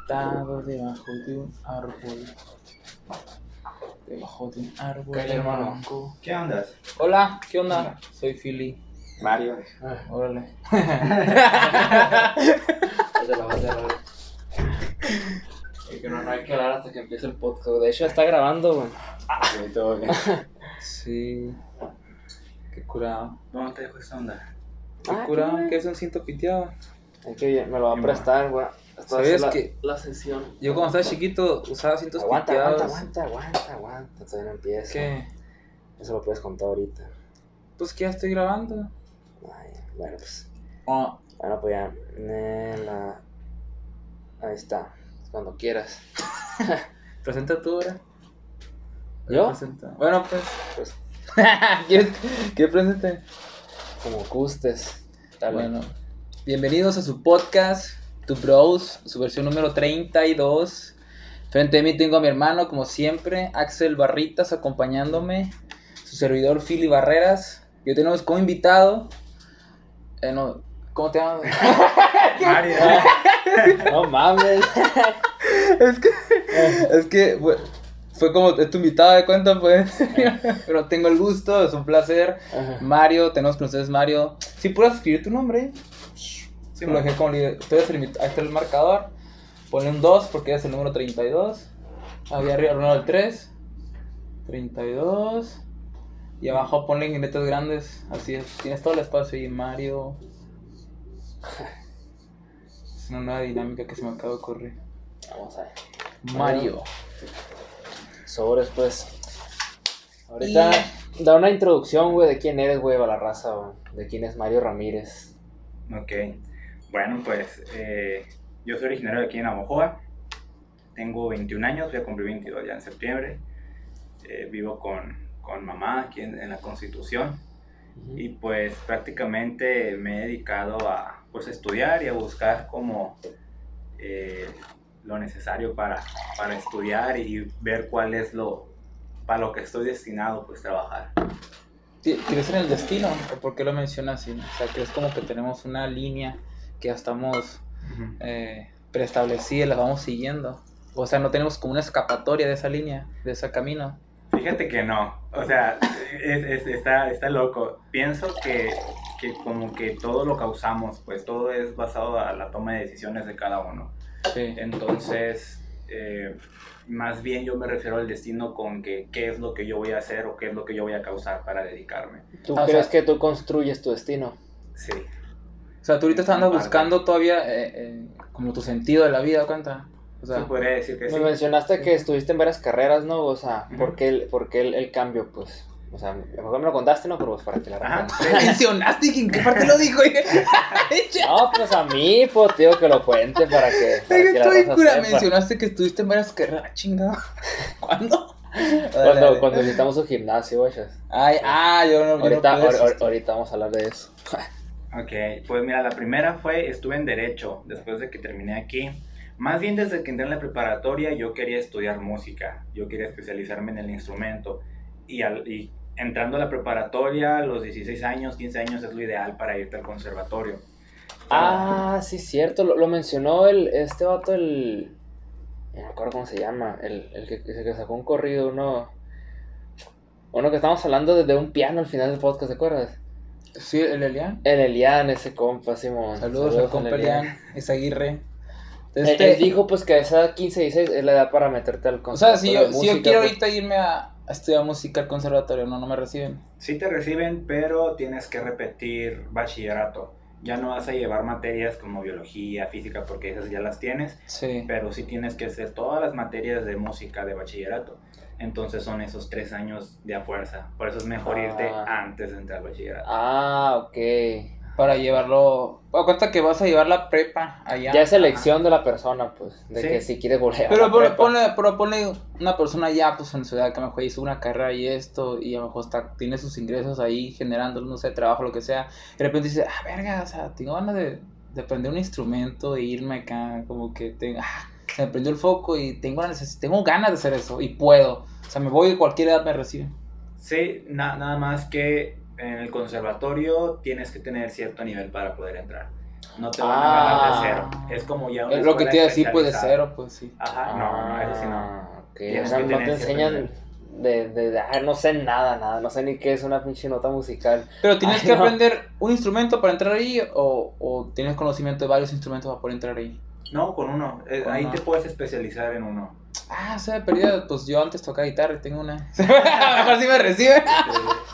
Sentado debajo de un árbol. Debajo de un árbol. Hermano. ¿Qué onda? Hola, ¿qué onda? Soy Philly. Mario. Órale. Ya te la vas a cerrar. Es que no, no hay que hablar hasta que empiece el podcast. De hecho, está grabando, güey. Sí, todo bien. Sí. Qué curado. ¿Dónde te dejo esta onda? Qué Ah, curado. qué ¿Qué es un cinto piteado? Es que bien, me lo va a prestar, güey. Esto va a ¿Sabías ser la, que- la sesión. Yo cuando estaba chiquito usaba cintos Aguanta, piteados. aguanta, aguanta, aguanta, aguanta. Todavía no empieza. ¿Qué? Eso lo puedes contar ahorita. Pues que ya estoy grabando. Ay, bueno, pues. Oh, Bueno, pues ya. Nela. Ahí está. Cuando quieras. presenta tú ahora. ¿Yo? Presenta. Bueno, pues. Pues ¿Quieres que presente? como gustes. Dale. Bueno, bienvenidos a su podcast, Tu Bros, su versión número 32. Frente a mí tengo a mi hermano, como siempre, Axel Barritas, acompañándome, su servidor Philly Barreras. Y hoy tenemos como invitado. eh, no, ¿Cómo te llamas? Mario. No mames. es que, es que fue, fue como es tu invitado de cuenta, pues. Pero tengo el gusto, es un placer. Ajá. Mario, tenemos con ustedes Mario. Si puedes escribir tu nombre. Sí, lo dejé como líder. Eres el. Ahí está el marcador. Ponle un 2 porque es el número 32. Había arriba el 1 del 3. 32. Y abajo ponle en letras grandes. Así es. Tienes todo el espacio ahí. Mario. Es una nueva dinámica que se me acaba de ocurrir. Vamos a ver. Mario. Sobres, pues. Ahorita da una introducción, güey, de quién eres, güey, a la raza, güey. De quién es Mario Ramírez. Ok. Bueno, pues eh, yo soy originario de aquí en Navajoa. Tengo 21 años, voy a cumplir 22 ya en septiembre. Eh, vivo con, con mamá aquí en, en la Constitución. Y pues prácticamente me he dedicado a, pues, estudiar y a buscar como eh, lo necesario para, para estudiar y ver cuál es lo para lo que estoy destinado pues trabajar. ¿Crees en el destino? ¿O por qué lo mencionas así? O sea, ¿crees como que tenemos una línea que ya estamos eh, preestablecida y la vamos siguiendo? O sea, no tenemos como una escapatoria de esa línea, de ese camino. Fíjate que no, o sea, es- es- está, está loco. Pienso que, que como que todo lo causamos, pues todo es basado a la toma de decisiones de cada uno. Sí. Entonces, eh, más bien yo me refiero al destino con que qué es lo que yo voy a hacer o qué es lo que yo voy a causar para dedicarme. ¿Tú Ah, o crees sea- que tú construyes tu destino? Sí. O sea, tú ahorita estás andando buscando todavía eh, eh, como tu sentido de la vida, ¿cuánta? O sea, Se podría decir que sí. Me mencionaste que estuviste en varias carreras, ¿no? O sea, Ujú. ¿por qué el, por qué el, el cambio, pues? O sea, mejor me lo contaste, ¿no? Pero pues para que la Ajá. mencionaste y en qué parte lo dijo. No, pues a mí, pues, digo que lo cuente para que, para que la Estoy cura. sepa. Mencionaste que estuviste en varias carreras. Chingado. ¿Cuándo? Dale, Cuando, dale. cuando visitamos su gimnasio, güey. Ay, ah, yo no. yo no Ahorita, pude ahor- ahor- asistir. ahorita vamos a hablar de eso. Ok, pues mira, la primera fue, estuve en Derecho después de que terminé aquí. Más bien desde que entré en la preparatoria yo quería estudiar música, yo quería especializarme en el instrumento. Y, al, y entrando a la preparatoria, los 16 años, 15 años es lo ideal para irte al conservatorio. Ah, sí, cierto. Lo, lo mencionó el, este vato, el. No me acuerdo cómo se llama. El, el que, que sacó un corrido, uno. Uno que estamos hablando desde un piano al final del podcast, ¿te acuerdas? Sí, el Elian. El Elian, ese compa, Simón. Saludos, al compa Elian. Es Aguirre. Él, Este, él dijo pues que a esa 15, 16 es la edad para meterte al o sea, conservatorio si yo, si yo quiero pues. ahorita irme a, a estudiar música al conservatorio, no, no me reciben. Sí te reciben, pero tienes que repetir bachillerato. Ya no vas a llevar materias como biología, física, porque esas ya las tienes, Sí. pero sí tienes que hacer todas las materias de música de bachillerato. Entonces son esos tres años de a fuerza. Por eso es mejor irte Ah. antes de entrar al bachillerato. Ah, ok. Para llevarlo. A cuenta que vas a llevar la prepa allá. Ya es elección de la persona, pues, de Sí. que si quiere volver a Pero la ponle, pero ponle una persona ya, pues en su edad, que a lo mejor hizo una carrera y esto, y a lo mejor está, tiene sus ingresos ahí generando, no sé, trabajo, lo que sea. Y de repente dice, ah, verga, o sea, tengo ganas de, de aprender un instrumento, e irme acá, como que tengo, ah, se me prendió el foco y tengo, la neces- tengo ganas de hacer eso, y puedo. O sea, me voy de cualquier edad, me reciben. Sí, na- nada más que en el conservatorio tienes que tener cierto nivel para poder entrar. No te van a ganar Ah. de cero. Es como ya una Es lo que te iba a decir, pues de cero, pues sí. Ajá, no, no, eso sí no. Ah, O sea, no te enseñan de, de, de- ah, no sé nada, nada, no sé ni qué es una pinche nota musical. Pero tienes Ay, que no. aprender un instrumento para entrar ahí o, o tienes conocimiento de varios instrumentos para poder entrar ahí. No, con uno. Eh, Con ahí uno. te puedes especializar en uno. Ah, o sea, perdida, pues yo antes tocaba guitarra y tengo una. A lo mejor sí me recibe.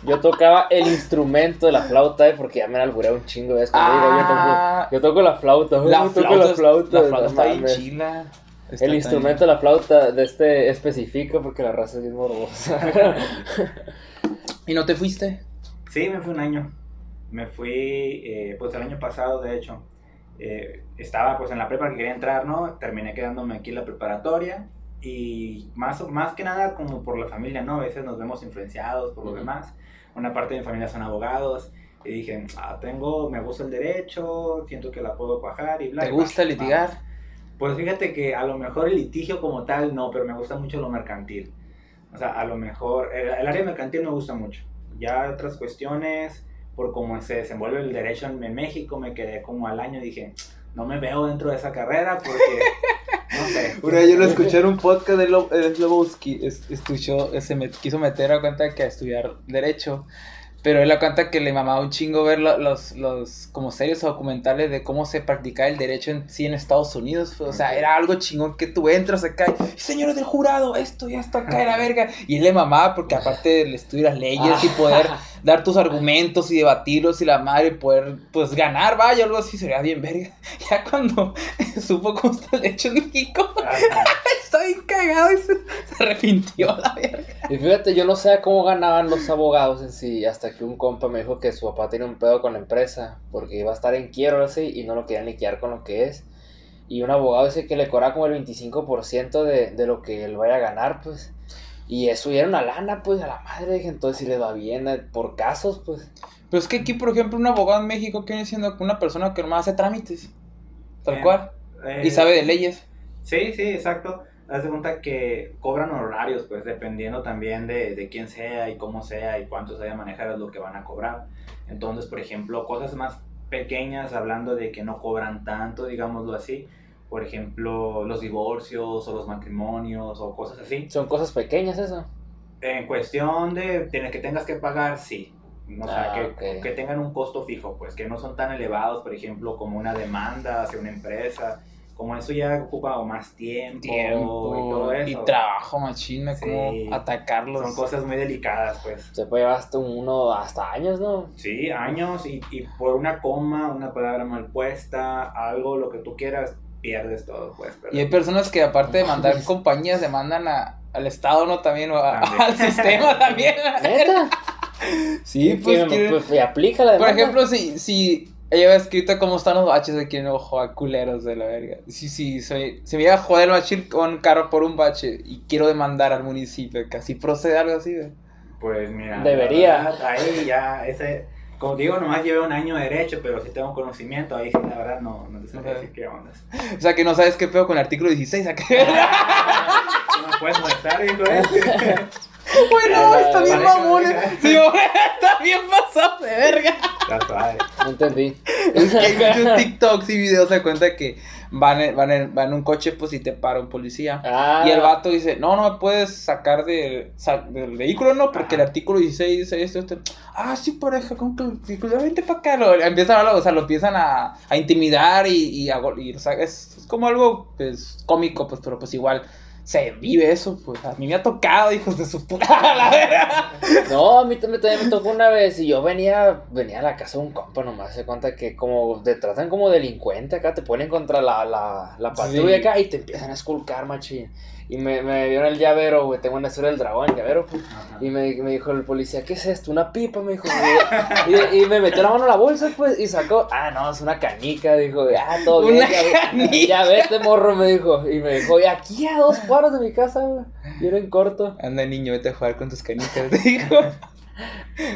Yo tocaba el instrumento de la flauta, eh, porque ya me alburé un chingo, ¿ves? Cuando digo, yo, Ah, toco, yo toco la flauta, la yo toco flauta, la flauta. la flauta está bien chila. Está El instrumento de la flauta de este especifica porque la raza es bien morbosa. ¿Y no te fuiste? Sí, me fui un año. Me fui, eh, pues el año pasado, de hecho. Eh, estaba pues en la prepa que quería entrar, ¿no? Terminé quedándome aquí en la preparatoria. Y más, más que nada como por la familia, ¿no? A veces nos vemos influenciados por lo Ujú. demás. Una parte de mi familia son abogados. Y dije, ah, tengo, me gusta el derecho, siento que la puedo cuajar y bla. ¿Te y gusta va, litigar? vamos. Pues fíjate que a lo mejor el litigio como tal no, pero me gusta mucho lo mercantil. O sea, a lo mejor el, el área mercantil me gusta mucho. Ya otras cuestiones, por cómo se desenvuelve el derecho en, México, me quedé como al año y dije, no me veo dentro de esa carrera porque, no sé. Una yo lo escuché en un podcast de Lo- de Slobowski, es- escuchó, se me quiso meter a cuenta que a estudiar Derecho, pero él a cuenta que le mamaba un chingo ver lo- los, los como series o documentales de cómo se practicaba el derecho en sí en Estados Unidos, o sea, era algo chingón que tú entras acá y, señores del jurado, esto ya está acá de la verga, y él le mamaba porque aparte le estudiar las leyes y poder dar tus argumentos y debatirlos y la madre poder pues ganar, vaya, algo así sería bien verga. Ya cuando supo cómo está el derecho en México, bien cagado y se, se arrepintió la verga. Y fíjate, yo no sé cómo ganaban los abogados en sí, hasta que un compa me dijo que su papá tiene un pedo con la empresa, porque iba a estar en quiebra así y no lo querían liquidar con lo que es. Y un abogado dice que le cobra como el 25% de, de lo que él vaya a ganar, pues. Y eso ya era una lana, pues, a la madre, dije, entonces si les va bien eh, por casos, pues. Pero es que aquí, por ejemplo, un abogado en México que viene siendo una persona que nomás hace trámites, tal Eh, cual, Eh, y sabe de leyes. Sí, sí, exacto. Haz de cuenta que cobran honorarios, pues dependiendo también de, de quién sea y cómo sea y cuánto se vaya a manejar es lo que van a cobrar. Entonces, por ejemplo, cosas más pequeñas, hablando de que no cobran tanto, digámoslo así. Por ejemplo, los divorcios o los matrimonios o cosas así. Son cosas pequeñas eso. En cuestión de tener que tengas que pagar, sí. O sea, Ah, que, ok. que tengan un costo fijo, pues que no son tan elevados, por ejemplo, como una demanda hacia una empresa. Como eso ya ocupa o más tiempo, y todo Tiempo eso. y trabajo, machina, Sí. como atacarlos. Son cosas muy delicadas, pues. Se puede llevar hasta uno, hasta años, ¿no? Sí, años y, y por una coma, una palabra mal puesta, algo, lo que tú quieras, pierdes todo, pues. pero- Y hay personas que aparte de mandar compañías demandan a, al Estado, ¿no? También, o a- También. al sistema también. ¿Neta? Sí, pues, Que- quieren- pues, y aplica la Por demanda. ejemplo, si, si ella había escrito cómo están los baches aquí en ojo a culeros de la verga. Si, si, soy, si me iba a joder el bache con carro por un bache y quiero demandar al municipio, que así procede algo así, güey. Pues mira. Debería. verdad, ahí ya, ese. Como te digo, nomás llevé un año de derecho, pero si tengo conocimiento, ahí sí, la verdad, no, no te sabría Ok. decir qué onda. O sea, que no sabes qué pedo con el artículo 16, ¿a qué? No me puedes molestar, hijo. bueno, está bien mamón. pareja. Sí, está bien pasado de verga. No entendí. Es que hay muchos TikToks y videos se cuenta que van en, van, en, van en un coche, pues, y te para un policía. Ah, Y el vato dice, no, no me puedes sacar de, sa- del vehículo, no, porque Ajá. el artículo 16 dice esto, esto. Ah, sí, pareja, ¿cómo que el artículo? Vente para acá. Lo, empiezan a hablar, o sea, lo empiezan a, a intimidar y, y, a gol- y, o sea, es, es como algo, pues, cómico, pues, pero pues igual se vive eso, pues, a mí me ha tocado, hijos de su puta, la verdad. No, a mí también, también me tocó una vez y yo venía, venía a la casa de un compa nomás, se cuenta que como te tratan como delincuente acá, te ponen contra la, la, la patrulla Sí. acá y te empiezan a esculcar, machín. Y me, me dieron el llavero, güey, tengo una historia del dragón, llavero, pues. Y me, me dijo el policía, ¿qué es esto? Una pipa, me dijo. Y, y me metió la mano en la bolsa, pues, y sacó, ah, no, es una canica, dijo, ah, todo bien. Una ya, ya vete, morro, me dijo. Y me dijo, y aquí a dos cuadros de mi casa, güey. Y era en corto. Anda, niño, vete a jugar con tus canicas, dijo.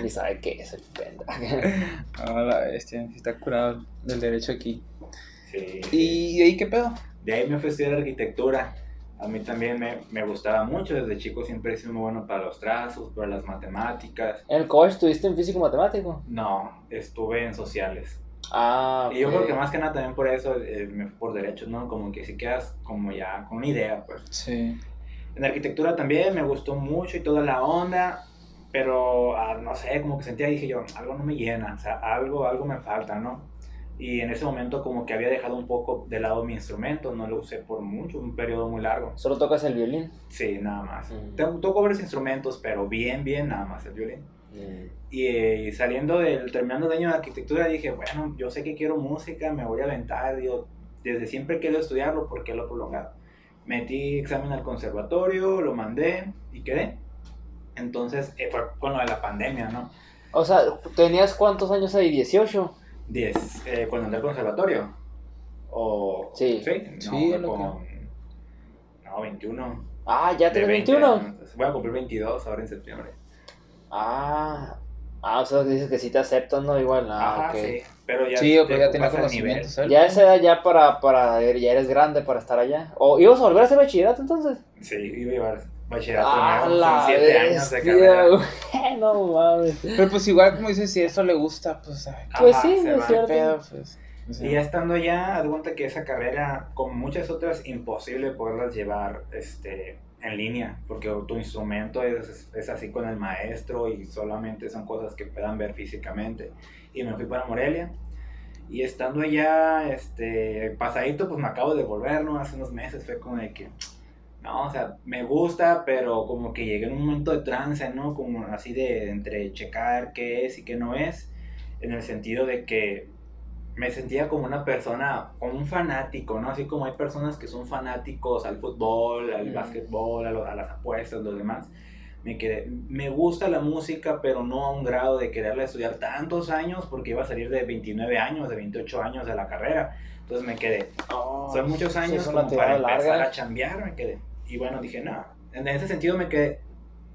Ni sabe qué es el pendejo. Ah, la bestia, está curado del derecho aquí. Sí. ¿Y de ahí qué pedo? De ahí me estudiar arquitectura. A mí también me, me gustaba mucho. Desde chico siempre he sido muy bueno para los trazos, para las matemáticas. ¿En el college estuviste en físico matemático? No, estuve en sociales. Ah, Y yo creo que más que nada también por eso eh, me fui por derechos, ¿no? Como que si quedas como ya con una idea, pues. Sí. En arquitectura también me gustó mucho y toda la onda, pero ah, no sé, como que sentía, dije yo, algo no me llena, o sea, algo, algo me falta, ¿no? Y en ese momento como que había dejado un poco de lado mi instrumento, no lo usé por mucho, un periodo muy largo. Solo tocas el violín. Sí, nada más. Mm. Toco varios instrumentos, pero bien, bien, nada más el violín. Y, eh, saliendo del, terminando el año de arquitectura, dije, bueno, yo sé que quiero música, me voy a aventar, digo, desde siempre querido estudiarlo, ¿por qué lo he prolongado? Metí examen al conservatorio, lo mandé y quedé. Entonces, eh, fue con lo de la pandemia, ¿no? O sea, ¿tenías cuántos años ahí? ¿18? 10, eh, cuando entré al conservatorio. O, Sí. Sí, Sí, no, lo con, no, 21. Ah, ya tienes 20 21. años. Voy a cumplir 22 ahora en septiembre. Ah, ah, o sea, dices que sí te aceptan, ¿no? Igual, ah, Ajá, ok. sí. Pero ya, Sí, te ya nivel. conocimientos. ¿eh? Ya esa edad ya para, para, ya eres grande para estar allá. ¿O ibas a volver a hacer bachillerato entonces? Sí, iba a llevar bachillerato Ah, nuevo, la son 7 años de carrera. güey. No mames. Pero pues igual como dices, si eso le gusta, pues Pues Ajá, sí, se es cierto. pedo, pues. O sea, Y ya estando allá, haz cuenta que esa carrera, como muchas otras, imposible poderlas llevar este, en línea, porque tu instrumento es, es así con el maestro y solamente son cosas que puedan ver físicamente. Y me fui para Morelia. Y estando allá, este, pasadito, pues me acabo de volver, ¿no? Hace unos meses fue como de que, no, o sea, me gusta, pero como que llegué en un momento de trance, ¿no? Como así de entre checar qué es y qué no es, en el sentido de que me sentía como una persona, como un fanático, ¿no? Así como hay personas que son fanáticos al fútbol, al Mm. básquetbol, a, lo- a las apuestas, lo demás. Me quedé, me gusta la música, pero no a un grado de quererla estudiar tantos años, porque iba a salir de 29 años, de 28 años de la carrera. Entonces me quedé, Oh, son muchos años como para empezar larga. a chambear, me quedé. Y bueno, dije, no, en ese sentido me quedé,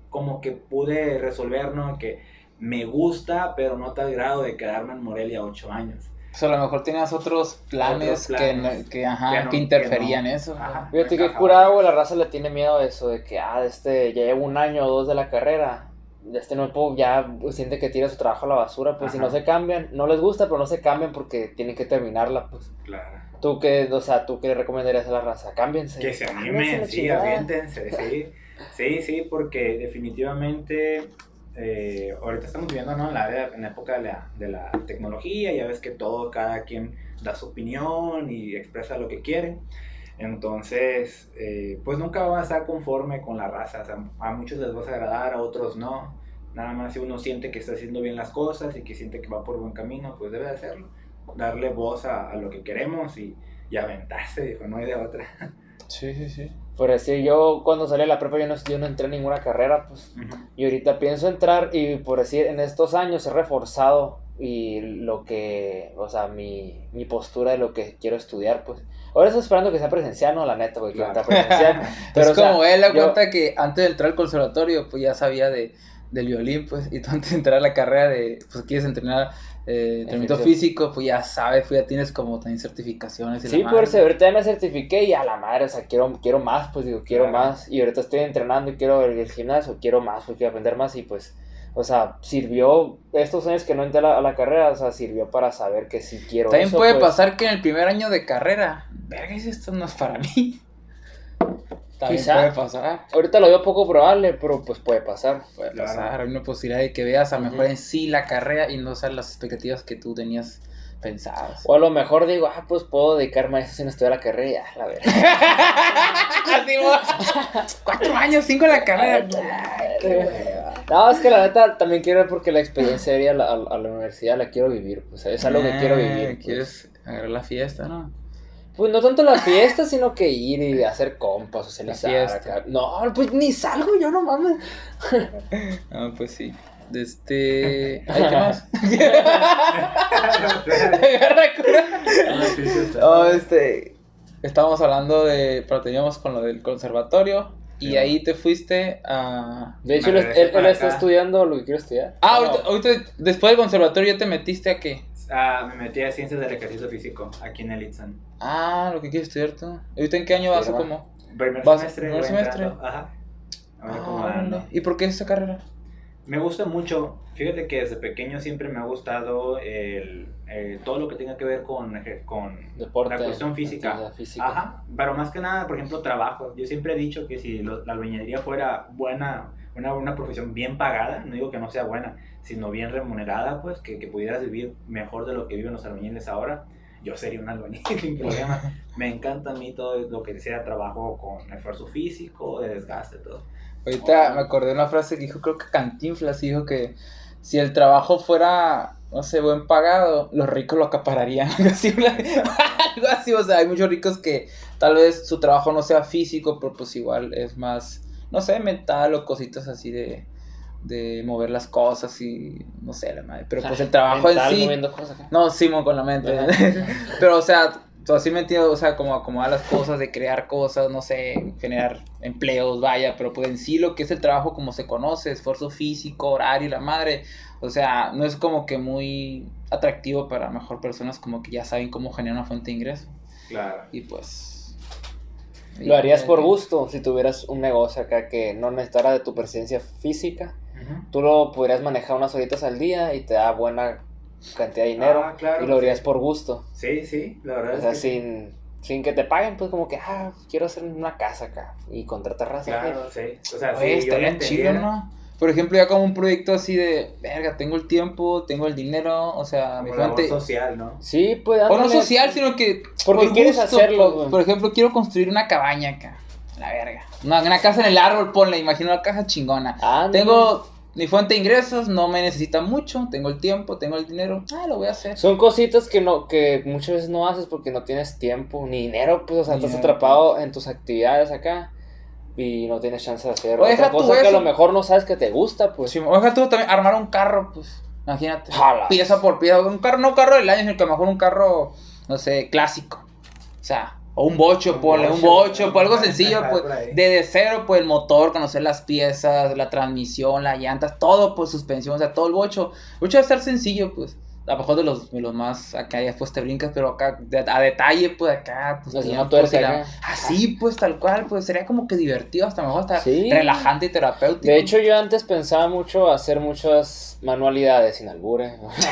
como que pude resolver, ¿no? Que me gusta, pero no a tal grado de quedarme en Morelia 8 años. pues a lo mejor tenías otros planes, Otros planes. Que, que, ajá, Que no- que interferían no. eso. Ajá. Fíjate que curado, güey, la raza le tiene miedo a eso, de que, ah, este, ya llevo un año o dos de la carrera, ya este no puedo, ya siente que tira su trabajo a la basura, pues si Ajá. no se cambian, no les gusta, pero no se cambian porque tienen que terminarla, pues. Claro. Tú qué, o sea, tú qué recomendarías a la raza, cámbiense. Que se animen, sí, aviéntense, sí. Sí, sí, porque definitivamente eh, ahorita estamos viviendo ¿no? en la en la época de la, de la tecnología, ya ves que todo, cada quien da su opinión y expresa lo que quiere. Entonces, eh, pues nunca van a estar conforme con la raza. O sea, a muchos les vas a agradar, a otros no. Nada más si uno siente que está haciendo bien las cosas y que siente que va por buen camino, pues debe de hacerlo. Darle voz a, a lo que queremos y, y aventarse, dijo, no hay de otra. Sí, sí, sí. Por decir, yo cuando salí de la prepa yo no, yo no entré en ninguna carrera, pues. Ujú. Y ahorita pienso entrar y por decir, en estos años he reforzado y lo que, o sea, mi, mi postura de lo que quiero estudiar, pues. Ahora estoy esperando que sea presencial, no, la neta, güey, que Claro. sea presencial. Pero o es sea, como él, la yo- cuenta que antes de entrar al conservatorio, pues ya sabía de, del violín, pues, y tú antes de entrar a la carrera de, pues quieres entrenar eh, entrenamiento físico, pues ya sabes, pues ya tienes como también certificaciones. Y la Sí, madre. pues ahorita ya me certifiqué y a la madre, o sea, quiero, quiero más, pues digo, quiero Claro. más. Y ahorita estoy entrenando y quiero el, el gimnasio, quiero más, pues quiero aprender más y pues, o sea, sirvió estos años que no entré a la, a la carrera, o sea, sirvió para saber que sí quiero También eso, puede pues. pasar que en el primer año de carrera, verga, esto no es para mí. También Quizá. puede pasar. Ahorita lo veo poco probable, pero pues puede pasar. Puede Claro. pasar. Hay una posibilidad de que veas a lo mejor en sí la carrera y no sean las expectativas que tú tenías pensadas. O a lo mejor digo, ah, pues puedo dedicarme a eso sin estudiar la carrera ya, la verdad. Así, Cuatro años, cinco en la carrera. No, es que la neta también quiero porque la experiencia de ir a la, a, a la universidad la quiero vivir, pues es algo que quiero Ah, vivir. Pues. Quieres agarrar la fiesta, ¿no? Pues no tanto la fiesta, sino que ir y hacer compas, socializar. La fiesta. acá. No, pues ni salgo yo, no mames. Ah, pues sí. Este. Ay, ¿qué más? Agarra cura. Ah. No, este. Estábamos hablando de. Pero teníamos con lo del conservatorio. Y Sí. ahí te fuiste a. De hecho, él, él- está estudiando lo que quiere estudiar. Ah, No. ahorita, ahorita, después del conservatorio ya te metiste a qué? Ah, me metí a ciencias del ejercicio físico aquí en el Itzan. Ah, lo que quieres estudiar tú. ¿Ahorita en qué año vas o Sí, cómo? Primer ¿Vas- semestre, primer semestre? entrando, Ajá. A ver Ah. ¿Y por qué esa carrera? Me gusta mucho. Fíjate que desde pequeño siempre me ha gustado el, eh, todo lo que tenga que ver con, con Deporte. la cuestión física. física. Ajá, pero más que nada, por ejemplo, trabajo. Yo siempre he dicho que si lo- la albañilería fuera buena, una, una profesión bien pagada, no digo que no sea buena, sino bien remunerada, pues que, que pudieras vivir mejor de lo que viven los albañiles ahora, yo sería un albañil sin problema. Me encanta a mí todo lo que sea trabajo con esfuerzo físico, de desgaste, todo. Ahorita me acordé de una frase que dijo, creo que Cantinflas dijo que si el trabajo fuera, no sé, buen pagado, los ricos lo acapararían. Algo así, algo así, o sea, hay muchos ricos que tal vez su trabajo no sea físico, pero pues igual es más, no sé, mental o cositas así de, de mover las cosas y no sé, la madre. Pero pues el trabajo en sí... moviendo cosas acá. No, Simón con la mente. Pero, o sea, así me entiendo, o sea, como acomodar las cosas, de crear cosas, no sé, generar empleos, vaya, pero pues en sí lo que es el trabajo como se conoce, esfuerzo físico, horario, la madre, o sea, no es como que muy atractivo para mejor personas como que ya saben cómo generar una fuente de ingreso. Claro. Y pues... Lo harías por gusto si tuvieras un negocio acá que no necesitara de tu presencia física. Tú lo podrías manejar unas horitas al día y te da buena cantidad de dinero. Ah, claro, y lo harías sí. por gusto. Sí, sí, la verdad O es sea, que sí. sin, sin que te paguen, pues como que, ah, quiero hacer una casa acá y contratar raza. Claro, sí. O sea, Oye, sí, yo chido. ¿no? Por ejemplo, ya como un proyecto así de, verga, tengo el tiempo, tengo el dinero, o sea, mi Como fuente... social, ¿no? Sí, pues O no social, sino que. Porque por quieres hacerlo, pues. güey. Por ejemplo, quiero construir una cabaña acá. La verga. Una, una casa en el árbol, ponle. Imagino una casa chingona. Ándale. Tengo mi fuente de ingresos, no me necesita mucho. Tengo el tiempo, tengo el dinero. Ah, lo voy a hacer. Son cositas que no que muchas veces no haces porque no tienes tiempo ni dinero, pues, o sea, estás atrapado en tus actividades acá y no tienes chance de hacer O deja otra tú cosa que a lo mejor no sabes que te gusta, pues. Sí, oiga, tú también armar un carro, pues. Imagínate. Jala. Pieza por pieza. Un carro, no un carro del año, sino que a lo mejor un carro, no sé, clásico. O sea, o un bocho, Un ponle, un bocho, bocho, pues algo sencillo, pues. Desde cero, pues el motor, conocer las piezas, la transmisión, las llantas, todo, pues suspensión, o sea, todo el bocho. Mucho debe estar sencillo, pues. A lo mejor de los, de los más acá ya después te brincas, pero acá de- a detalle, pues acá, pues, y la- acá. Así, pues tal cual, pues sería como que divertido, hasta mejor hasta Sí. relajante y terapéutico. De hecho, yo antes pensaba mucho hacer muchas manualidades sin albure.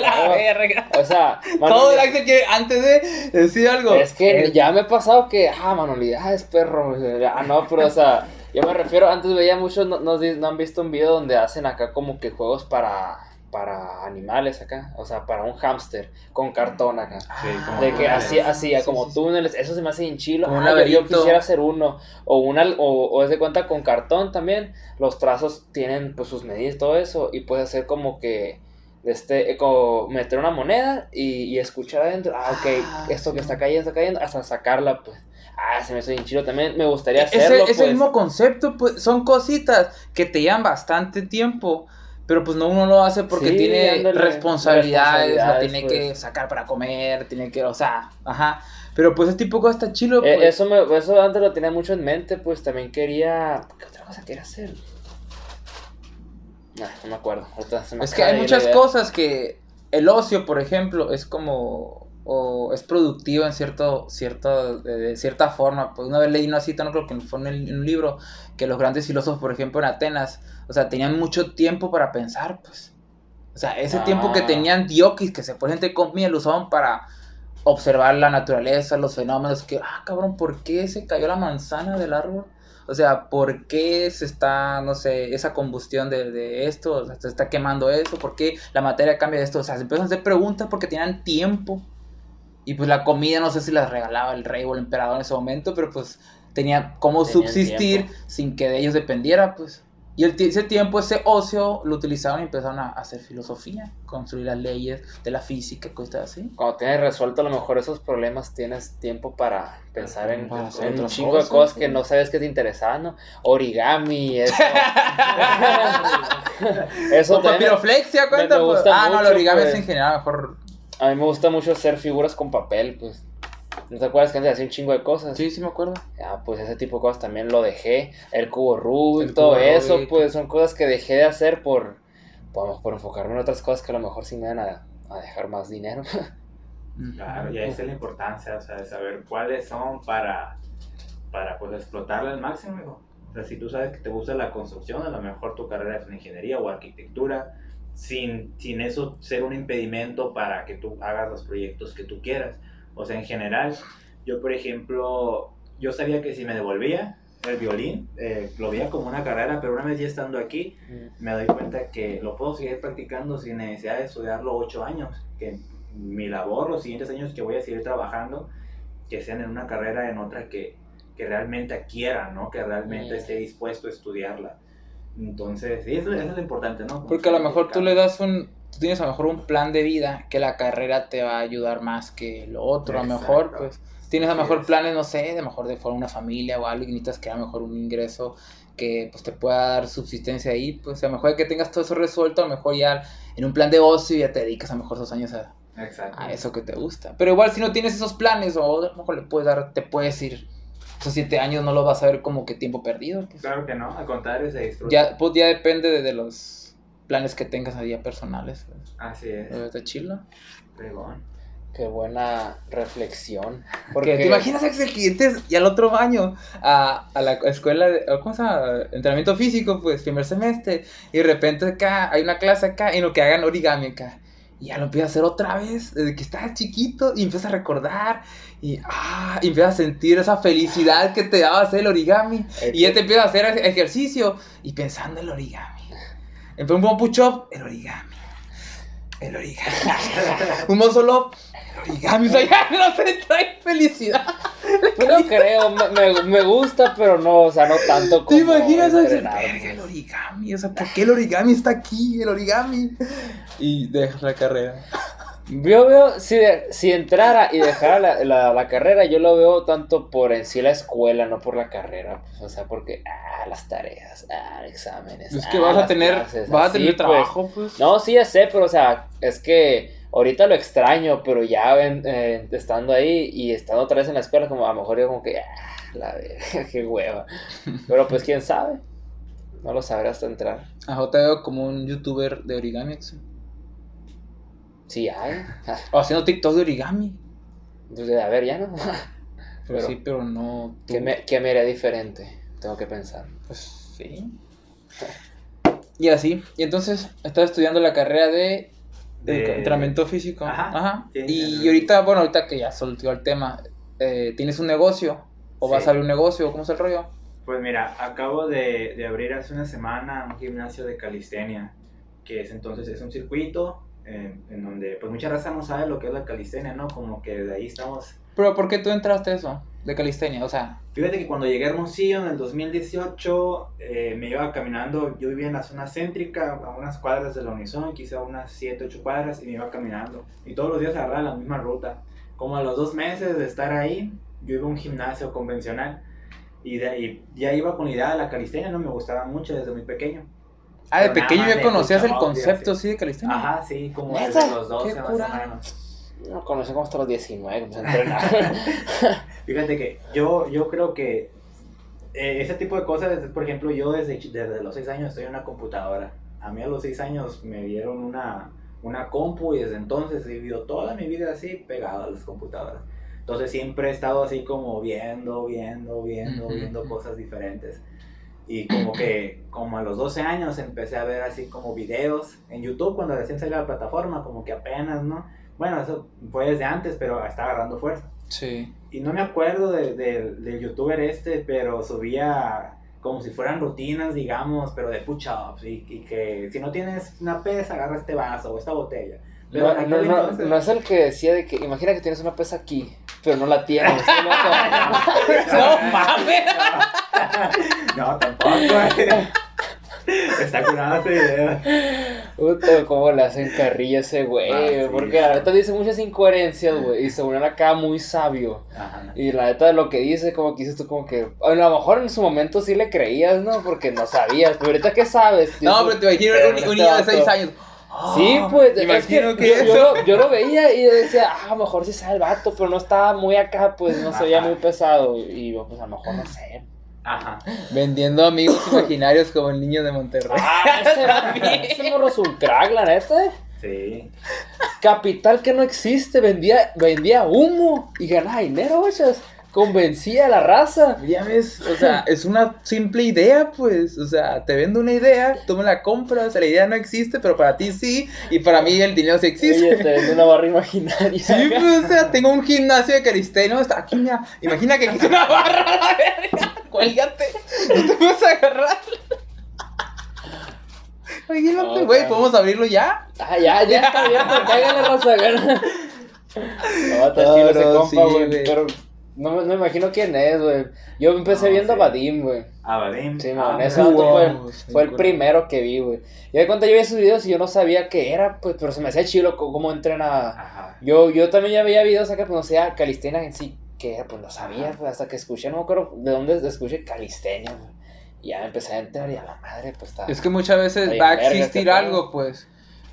La verga. o sea, Todo el acto que antes de decir algo. Es que eh, ya me ha pasado que, ah, manualidades, perro. Ah, no, pero, o sea, yo me refiero, antes veía muchos, no, no, no han visto un video donde hacen acá como que juegos para, para animales acá, o sea, para un hámster con cartón acá. Sí, como De que así, así, Sí, como sí, sí. túneles, eso se me hace bien chilo. Como Ah, yo- quisiera hacer uno. O una, o, o es de cuenta con cartón también. Los trazos tienen pues sus medidas y todo eso. Y puedes hacer como que este, eh, como meter una moneda y, y escuchar adentro. Ah, ok, Ah, esto sí. que está cayendo, está cayendo, hasta sacarla, pues. Ah, se me hace bien chido también. Me gustaría Ese, hacerlo. ese pues. mismo concepto, pues, son cositas que te llevan bastante tiempo, pero pues no uno lo hace porque Sí, tiene ándale, responsabilidades, la responsabilidades, tiene pues. que sacar para comer, tiene que, o sea, ajá. Pero pues ese tipo de está chilo, Eh, pues. eso, me, eso antes lo tenía mucho en mente, pues también quería. ¿Qué otra cosa quería hacer? Nah, no me acuerdo. me Es que hay muchas idea. cosas que el ocio, por ejemplo, es como o es productivo en cierto cierto de, cierta forma. Pues una vez leí una cita, no creo que fue en, un libro que los grandes filósofos, por ejemplo, en Atenas, o sea, tenían mucho tiempo para pensar, pues. O sea, ese tiempo que Ah. tenían diokis, que se ponen entre comillas, lo usaban para observar la naturaleza, los fenómenos, que, ah, cabrón, ¿por qué se cayó la manzana del árbol? O sea, ¿por qué se está, no sé, esa combustión de, de esto? O sea, se está quemando esto, ¿por qué la materia cambia de esto? O sea, se empiezan a hacer preguntas porque tenían tiempo. Y pues la comida, no sé si la regalaba el rey o el emperador en ese momento, pero pues tenía cómo Tenían subsistir tiempo. sin que de ellos dependiera, pues. Y el, ese tiempo, ese ocio, lo utilizaban y empezaron a hacer filosofía, construir las leyes de la física, cosas así. Cuando tienes resuelto a lo mejor esos problemas, tienes tiempo para pensar en, Para en un chingo cosas, de cosas sí. que no sabes que te interesaban, ¿no? Origami, eso. eso también- papiroflexia, cuenta, me pues. gusta Ah, no, el mucho, origami es pues. en general mejor. A mí me gusta mucho hacer figuras con papel, pues. ¿No te acuerdas que antes hacía un chingo de cosas? Sí, sí me acuerdo. Ah, pues ese tipo de cosas también lo dejé. El cubo Rubik, El todo cubo eso, Rubik. pues son cosas que dejé de hacer por, por, por enfocarme en otras cosas que a lo mejor sí me van a, a dejar más dinero. Claro, y ahí está la importancia, o sea, de saber cuáles son para, para pues explotarla al máximo, hijo. O sea, si tú sabes que te gusta la construcción, a lo mejor tu carrera es en ingeniería o arquitectura, sin, sin eso ser un impedimento para que tú hagas los proyectos que tú quieras. O sea, en general, yo por ejemplo, yo sabía que si me devolvía el violín, eh, lo veía como una carrera, pero una vez ya estando aquí, Mm. me doy cuenta que lo puedo seguir practicando sin necesidad de estudiarlo ocho años, que mi labor, los siguientes años que voy a seguir trabajando, que sean en una carrera, en otra que, que realmente quiera, ¿no? Que realmente Mm. esté dispuesto a estudiarla. Entonces, sí, eso, eso es lo importante, ¿no? Porque a lo mejor tú le das un, tú tienes a lo mejor un plan de vida que la carrera te va a ayudar más que lo otro. A lo mejor, pues, tienes a lo mejor es. planes, no sé, de mejor de formar una familia o algo y necesitas que a lo mejor un ingreso que pues te pueda dar subsistencia ahí, pues a lo mejor que tengas todo eso resuelto, a lo mejor ya en un plan de ocio ya te dedicas a lo mejor esos años a, a eso que te gusta. Pero igual si no tienes esos planes o a lo mejor le puedes dar, te puedes ir. Esos siete años no lo vas a ver como que tiempo perdido. pues. Claro que no, al contrario, se disfruta. Ya, pues ya depende de, de los planes que tengas ahí personales. Pues. Así es. Está chilo. Fregón. Qué buena reflexión. Porque te imaginas Axel que entres y al otro año a, a la escuela de, ¿cómo se llama? Entrenamiento físico, pues, primer semestre, y de repente acá hay una clase acá en lo que hagan origami acá. Y ya lo empiezas a hacer otra vez, desde que estás chiquito, y empiezas a recordar, y, ah, y empiezas a sentir esa felicidad que te daba hacer el origami. Y ya te empiezas a hacer ej- ejercicio, y pensando en el origami. En un buen push-up, el origami. El origami. un muscle up, el origami. O sea, ya no te trae felicidad. Pues no creo, me, me- gusta, pero no, o sea, no tanto como ¿Te imaginas Verga, pues. el origami, o sea, ¿por qué el origami está aquí? El origami. Y dejas la carrera. Yo veo, si, si entrara y dejara la, la- la carrera, yo lo veo tanto por en sí la escuela, no por la carrera. Pues, o sea, porque, ah, las tareas, ah, exámenes. Es que ah, vas a tener, clases, vas a tener pues. trabajo, pues. No, sí, ya sé, pero o sea, es que ahorita lo extraño, pero ya ven, eh, estando ahí y estando otra vez en la escuela, como a lo mejor yo como que, ah, la verga, qué hueva. Pero pues quién sabe, no lo sabré hasta entrar. Ajá, te veo como un youtuber de origami, Axel. Sí, hay. O haciendo TikTok de origami. Pues, a ver, ya no. Pero, Pero- sí, pero no. tú. ¿Qué me, qué me haría diferente? Tengo que pensar. Pues sí. Y así. Y entonces estás estudiando la carrera de, De- entrenamiento físico. Ajá. Ajá. Y, sí. ahorita, bueno, ahorita que ya soltó el tema, eh, ¿tienes un negocio? ¿O vas Sí. a abrir un negocio? ¿Cómo es el rollo? Pues mira, acabo de, de abrir hace una semana un gimnasio de calistenia, que es entonces es un circuito eh, en donde pues mucha raza no sabe lo que es la calistenia, ¿no? Como que de ahí estamos. Pero ¿por qué tú entraste a eso? De calistenia, o sea, Fíjate que cuando llegué a Hermosillo en el 2018 eh, me iba caminando, yo vivía en la zona céntrica, a unas cuadras de la Unison, quizá unas 7, 8 cuadras, y me iba caminando. Y todos los días agarraba la misma ruta. Como a los dos meses de estar ahí, yo iba a un gimnasio convencional. Y de ahí ya iba con la idea de la calistenia, no me gustaba mucho desde muy pequeño. Ah, de Pero pequeño ya conocías el concepto, así. sí, de calistenia. Ajá, sí, como desde los 12 Qué más cura. o menos. No conocí como hasta los 19, como se entrenar. Fíjate que yo, yo creo que eh, ese tipo de cosas, por ejemplo, yo desde, desde los 6 años estoy en una computadora. A mí a los 6 años me dieron una, una compu y desde entonces he vivido toda mi vida así pegado a las computadoras. Entonces siempre he estado así como viendo, viendo, viendo, Ujú, viendo ujú. cosas diferentes. Y como que como a los 12 años empecé a ver así como videos en YouTube cuando recién salió la plataforma, como que apenas, ¿no? Bueno, eso fue desde antes, pero está agarrando fuerza. Sí. Y no me acuerdo de- de- del youtuber este, pero subía como si fueran rutinas, digamos, pero de push-ups. Y, y que si no tienes una pesa, agarra este vaso o esta botella. Pero No, no, no, no es el que decía de que imagina que tienes una pesa aquí, pero no la tienes. ¿sí? No, No mames. no, tampoco. güey. Está curado ese video. Puta, cómo le hacen carrilla ese güey, Ah, sí, porque la neta dice muchas incoherencias, güey, y se une acá muy sabio. Ajá. Y la neta de lo que dice, como que dices tú, como que a lo mejor en su momento sí le creías, ¿no? Porque no sabías, pero ahorita qué sabes. No, pero te imagino un, un este niño de vato- 6 años. Sí, Ah, pues, es imagino que, que, yo, lo, yo lo veía y yo decía, ah, a lo mejor sí sabe el vato, pero no estaba muy acá, pues no se veía muy pesado. Y yo, pues a lo mejor no sé. Ajá. Vendiendo amigos imaginarios como el niño de Monterrey. Ah, ese, ese morro es un crack, la neta. Sí. Capital que no existe, vendía, vendía humo y ganaba dinero, güey. Convencía a la raza. Ya ves, o sea, es una simple idea, pues. O sea, te vendo una idea, tú me la compras, la idea no existe, pero para ti sí, y para mí el dinero sí existe. Oye, te vendo una barra imaginaria. Sí, pues, o sea, tengo un gimnasio de calistenia, está aquí, mira, imagina que quise una barra, la verga, cuélgate, no te puedes agarrar. Imagínate, güey. ¿podemos abrirlo ya? Ah, ya, ya está abierto, cáiganle raza. No, está chido ese compa, sí, güey. güey. pero no, me- no me imagino quién es, güey. Yo empecé No, viendo sí. a Vadim, güey. Abadim. Sí, Ah, man, ese vato fue, sí, fue el primero que vi, güey. Y de cuenta yo vi sus videos y yo no sabía qué era, pues, pero se me hacía chido cómo entrena. Ajá. Yo, yo también ya veía videos acá, pues no sé, calistenia en sí, que era, pues no sabía, Ajá. pues hasta que escuché, no me acuerdo de dónde escuché calistenia, güey. Y ya me empecé a entrar y a la madre, pues está. Es que muchas veces va a existir este pedo. algo, pues.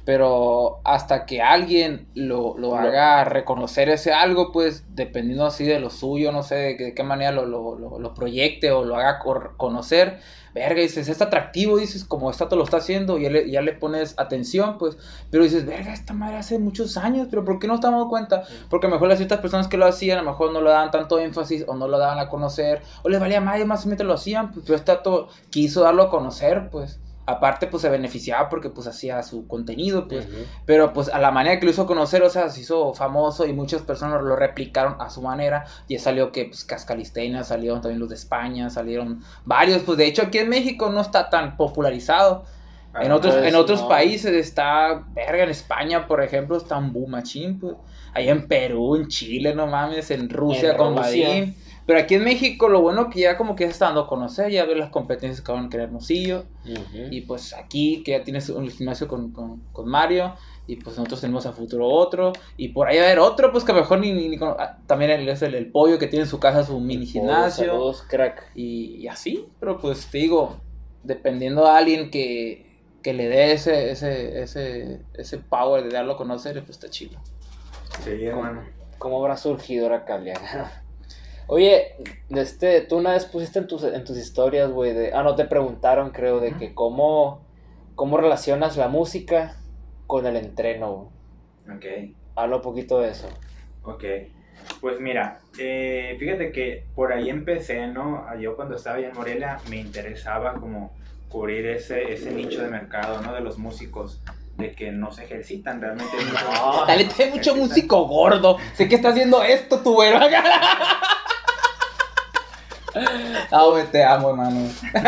Pero hasta que alguien lo, lo Lo- haga reconocer ese algo, pues, dependiendo así de lo suyo, no sé de qué, de qué manera lo, lo, lo, lo proyecte o lo haga conocer, verga, dices, es atractivo, dices, como esta te lo está haciendo, y ya le, ya le pones atención, pues, pero dices, verga, esta madre hace muchos años, pero ¿por qué no estamos dando cuenta? Porque a lo mejor las ciertas personas que lo hacían, a lo mejor no le daban tanto énfasis o no lo daban a conocer, o les valía más y más simplemente lo hacían, pues, pero este dato quiso darlo a conocer, pues. Aparte, pues se beneficiaba porque pues hacía su contenido, pues. Ujú. Pero pues a la manera que lo hizo conocer, o sea, se hizo famoso y muchas personas lo replicaron a su manera. Y salió que pues Cascalistenia, salieron también los de España, salieron varios. Pues de hecho aquí en México no está tan popularizado. Para En otros, pues, en otros no. países está, verga, en España, por ejemplo, está un boom machín, pues. Allá en Perú, en Chile, no mames, en Rusia En con Rusia. Pero aquí en México lo bueno que ya como que ya está dando a conocer, ya ves las competencias que van a querer Hermosillo. Ujú. Y pues aquí, que ya tienes un gimnasio con, con, con Mario, y pues nosotros tenemos a futuro otro, y por ahí va a haber otro, pues que a lo mejor ni, ni, ni con- ah, también el, es el, el pollo que tiene en su casa su mini gimnasio, Saludos, crack. y, y así, pero pues te digo, dependiendo de alguien que, que le dé ese, ese, ese, ese power de darlo a conocer, pues está chido. Sí, hermano. ¿Cómo habrá surgido ahora Calia? Oye, este, tú una vez pusiste en tus, en tus historias, güey, de... Ah, no, te preguntaron, creo, de que cómo, cómo relacionas la música con el entreno, güey. Ok. Habla un poquito de eso. Ok, pues mira, eh, fíjate que por ahí empecé, ¿no? Yo cuando estaba allá en Morelia me interesaba como cubrir ese, ese nicho de mercado, ¿no? De los músicos, de que no se ejercitan realmente. No. Dale, te hay mucho músico gordo, sé que está haciendo esto tu güey. Ah, güey, te amo, hermano.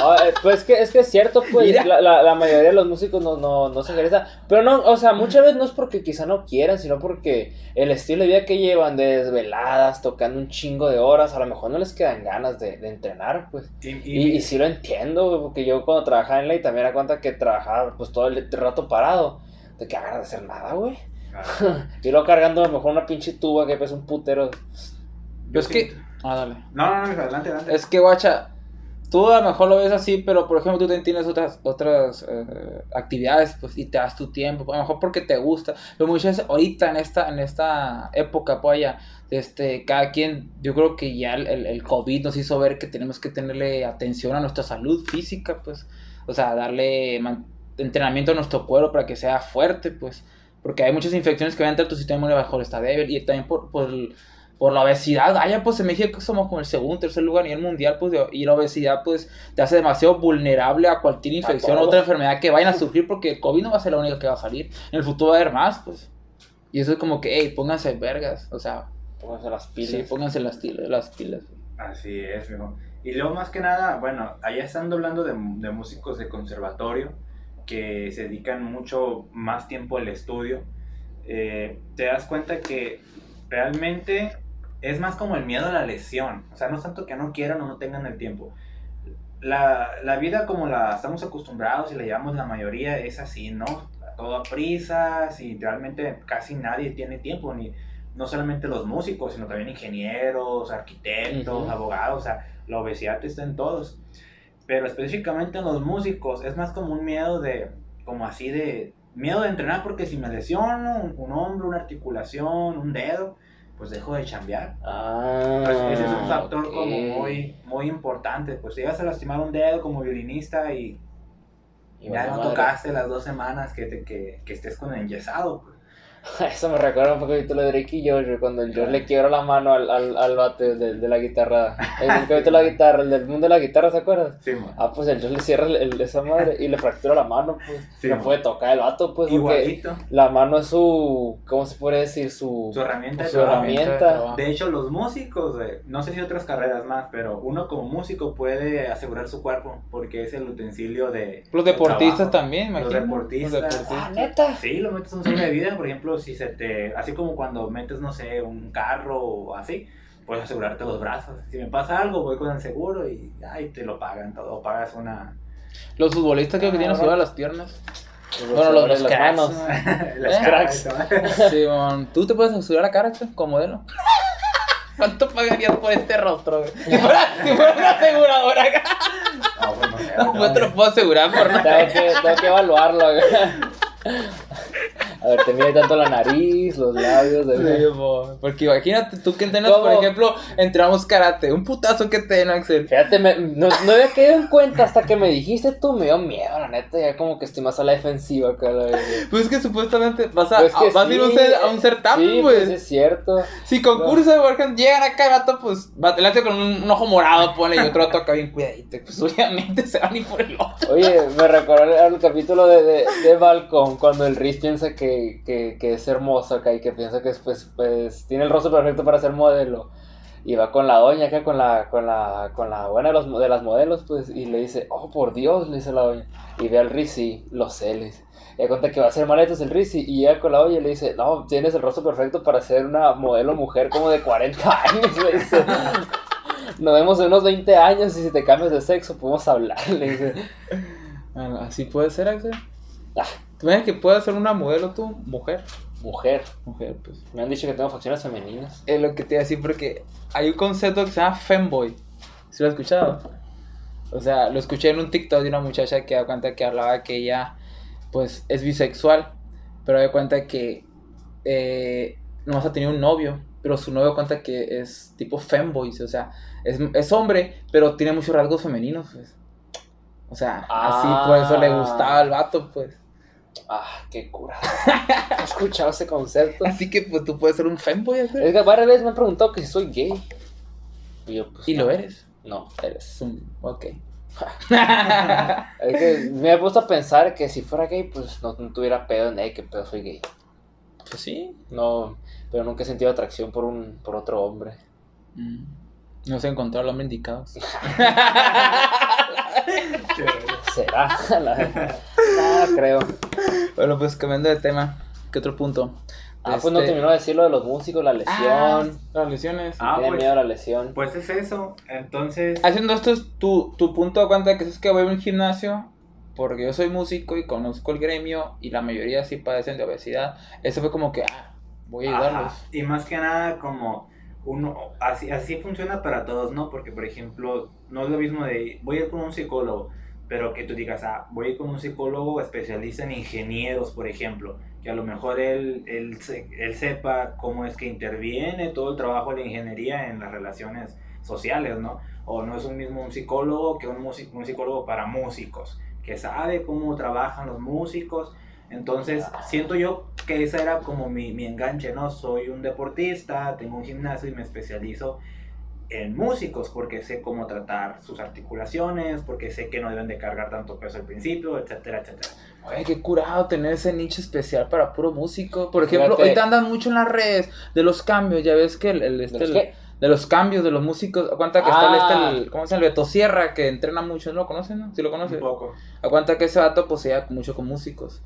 Ah, eh, pues es que, es que es cierto, pues la, la, la mayoría de los músicos no, no, no se ejercitan. Pero no, o sea, muchas veces no es porque quizá no quieran, sino porque el estilo de vida que llevan de desveladas, tocando un chingo de horas, a lo mejor no les quedan ganas de, de entrenar, pues. Y, Y, y sí lo entiendo, güey, porque yo cuando trabajaba en ley también era cuenta que trabajaba pues todo el rato parado. De que hagan de hacer nada, güey. Ah, Y luego cargando a lo mejor una pinche tuba que pesa un putero. Pero es que. Ah, dale. No, no, no, adelante, adelante. Es que, guacha, tú a lo mejor lo ves así, pero por ejemplo tú también tienes otras, otras eh, actividades, pues, y te das tu tiempo, a lo mejor porque te gusta. Pero muchas veces ahorita en esta, en esta época, pues, ya, este, cada quien, yo creo que ya el, el, el COVID nos hizo ver que tenemos que tenerle atención a nuestra salud física, pues, o sea, darle entrenamiento a nuestro cuerpo para que sea fuerte, pues, porque hay muchas infecciones que van a entrar, tu sistema inmune mejor está débil, y también por, por el- por la obesidad, allá pues en México somos como el segundo, tercer lugar a nivel mundial, pues, de- y la obesidad pues te hace demasiado vulnerable a cualquier infección o otra enfermedad que vayan a sufrir, porque el COVID no va a ser la única que va a salir, en el futuro va a haber más, pues. Y eso es como que, hey, pónganse vergas, o sea, Pónganse las pilas. sí, pónganse las, pilas- las pilas. Así es, mijo. Y luego más que nada, bueno, allá estando hablando de, de músicos de conservatorio que se dedican mucho más tiempo al estudio, eh, te das cuenta que realmente es más como el miedo a la lesión. O sea, no es tanto que no quieran o no tengan el tiempo. La, la vida como la estamos acostumbrados y la llevamos la mayoría es así, ¿no? Todo a prisas y realmente casi nadie tiene tiempo, ni, no solamente los músicos, sino también ingenieros, arquitectos, Ujú. abogados, o sea, la obesidad está en todos. Pero específicamente en los músicos es más como un miedo de, como así de, miedo de entrenar porque si me lesiono un, un hombro, una articulación, un dedo, pues dejo de chambear. Ah, Pues ese es un factor como muy, muy importante. Pues si llegas a lastimar un dedo como violinista y Y ya no madre. tocaste las dos semanas que, te- que, que estés con el enyesado, pues, Eso me recuerda un poquito lo de Drake y Josh, cuando el Josh le quiebra la mano al, al, al vato de, de la guitarra. El capítulo de la guitarra, el del mundo de la guitarra, ¿se acuerdan? Sí, man. Ah, pues el Josh le cierra el, el- esa madre y le fractura la mano, pues. Sí, no man. puede tocar el vato, pues, porque Igualito. la mano es su. ¿Cómo se puede decir? Su. Su herramienta su herramienta. De hecho, los músicos, eh, no sé si otras carreras más, pero uno como músico puede asegurar su cuerpo porque es el utensilio de. Los de deportistas trabajo. también, Los imagino. deportistas. Ah, neta. Sí, lo metes en un de vida, por ejemplo, si se te. Así como cuando metes, no sé, un carro o así, puedes asegurarte los brazos. Si me pasa algo, voy con el seguro y ay, te lo pagan todo. O pagas una. Los futbolistas creo que Ah, tienen aseguradas las piernas. Los Bueno, los, los los cracks. manos. ¿no? las ¿Eh? cracks. Sí, man. ¿Tú te puedes asegurar la cara como modelo? ¿Cuánto pagarías por este rostro, güey? Si fuera, si fuera una aseguradora acá. No, pues no sé. No, pues te lo puedo asegurar por nada. Tengo que, tengo que evaluarlo. güey. A ver, te mide tanto la nariz, los labios. de- Sí. Porque imagínate, tú que entrenas, por ejemplo, entramos karate, un putazo que te den, Axel. Fíjate, me- no, no había caído en cuenta hasta que me dijiste tú, me dio miedo, la neta, ya como que estoy más a la defensiva acá. La. Pues es que supuestamente vas a, Pues vas a ir a un, sí, cer- a un certamen, sí, pues. es cierto. Si concursa, por ejemplo, llegan acá y vato, pues, va delante con un, un ojo morado, pone, y otro vato acá bien cuidadito. Pues obviamente se van a ir por el otro. Oye, me recordó el, el capítulo de, de, de Balcón, cuando el Riz piensa que, que, que es hermoso acá y que piensa que es, pues, pues, tiene el rostro perfecto para ser modelo. Y va con la doña acá, con la, con la, con la buena de, los, de las modelos, pues, y le dice, oh, por Dios, le dice la doña. Y ve al Riz y lo sé, le dice. Y da cuenta que va a hacer maletas el Riz y y llega con la doña y le dice, no, tienes el rostro perfecto para ser una modelo mujer como de 40 años, le dice. Nos vemos en unos 20 años y si te cambias de sexo podemos hablar, le dice. Bueno, así puede ser, Axel. Ah. ¿Tú ves que puedes ser una modelo tú, mujer? Mujer. Mujer, pues. Me han dicho que tengo facciones femeninas. Es lo que te iba a decir porque hay un concepto que se llama femboy. ¿Sí lo has escuchado? O sea, lo escuché en un TikTok de una muchacha que da cuenta que hablaba que ella, pues, es bisexual, pero da cuenta que eh, nomás ha tenido un novio, pero su novio cuenta que es tipo femboy, o sea, es, es hombre, pero tiene muchos rasgos femeninos, pues. O sea, así por eso le gustaba al vato, pues. Ah, qué cura. ¿Has escuchado ese concepto? Así que, pues, tú puedes ser un femboy, ¿sí? Es que varias veces me han preguntado que si soy gay. Y yo, pues. Y no. lo eres. No. Eres un... Ok. Es que me he puesto a pensar que si fuera gay, pues no, no tuviera pedo en, hey, que pedo soy gay. Pues sí. No, pero nunca he sentido atracción por un por otro hombre. Mm. No se encontró al hombre indicado. ¿Será? La- Ah, creo. bueno, pues cambiando de tema. ¿Qué otro punto? Ah, pues no Este- terminó de decir lo de los músicos, la lesión. Ah, las lesiones. Ah, Tiene pues. miedo a la lesión. Pues es eso. Entonces. Haciendo esto es tu, tu punto de cuenta que es que voy a un gimnasio porque yo soy músico y conozco el gremio y la mayoría sí padecen de obesidad. Eso fue como que, ah, voy a ayudarlos. Ajá, Y más que nada como uno, así, así funciona para todos, ¿no? Porque, por ejemplo, no es lo mismo de voy a ir con un psicólogo, pero que tú digas, ah, voy a ir con un psicólogo especialista en ingenieros, por ejemplo, que a lo mejor él, él, él sepa cómo es que interviene todo el trabajo de la ingeniería en las relaciones sociales, ¿no? O no es un mismo un psicólogo que un, músico, un psicólogo para músicos, que sabe cómo trabajan los músicos. Entonces, siento yo que ese era como mi, mi enganche, ¿no? Soy un deportista, tengo un gimnasio y me especializo en músicos porque sé cómo tratar sus articulaciones, porque sé que no deben de cargar tanto peso al principio, etcétera, etcétera. Oye, qué curado tener ese nicho especial para puro músico. Por ejemplo, Fíjate. ahorita andan mucho en las redes de los cambios. Ya ves que el, el- este, ¿De los el- de los cambios de los músicos. Aguanta que está el, Ah. este, el- ¿cómo se llama? El Beto Sierra, que entrena mucho. ¿No lo conocen? ¿No? ¿Sí lo Un conoces? poco. Aguanta que ese vato se lleva mucho con músicos.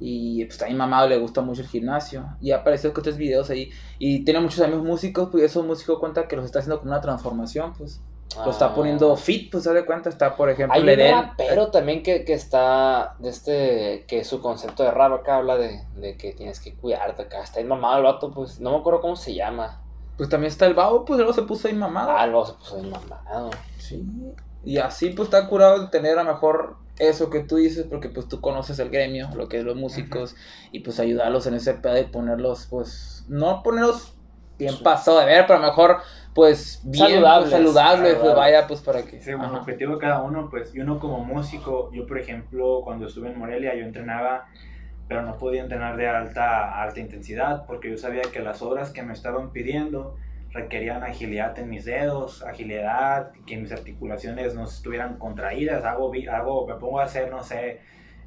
Y pues también mamado le gusta mucho el gimnasio. Y ha aparecido con tres videos ahí. Y tiene muchos amigos músicos, pues y esos músicos cuenta que los está haciendo como una transformación, pues. Lo está Ah. poniendo fit, pues se de cuenta. Está, por ejemplo, Hay un rapero también que, que está de este, que su concepto de rap acá habla de, de que tienes que cuidarte acá. Está mamado el vato, pues no me acuerdo cómo se llama. Pues también está el babo, pues luego se puso ahí mamado. Ah, luego se puso bien mamado. Sí. Y así pues está curado de tener a lo mejor eso que tú dices, porque pues tú conoces el gremio, lo que es los músicos, y pues ayudarlos en ese pedo y ponerlos, pues, no ponerlos bien Sí. pasado de ver, pero mejor pues bien Saludables. saludables, saludable, pues Saludables. vaya pues para que... Sí, un Ajá. objetivo de cada uno, pues, y uno como músico, yo por ejemplo, cuando estuve en Morelia, yo entrenaba pero no podía entrenar de alta, alta intensidad porque yo sabía que las obras que me estaban pidiendo requerían agilidad en mis dedos, agilidad, que mis articulaciones no estuvieran contraídas, hago, hago me pongo a hacer, no sé,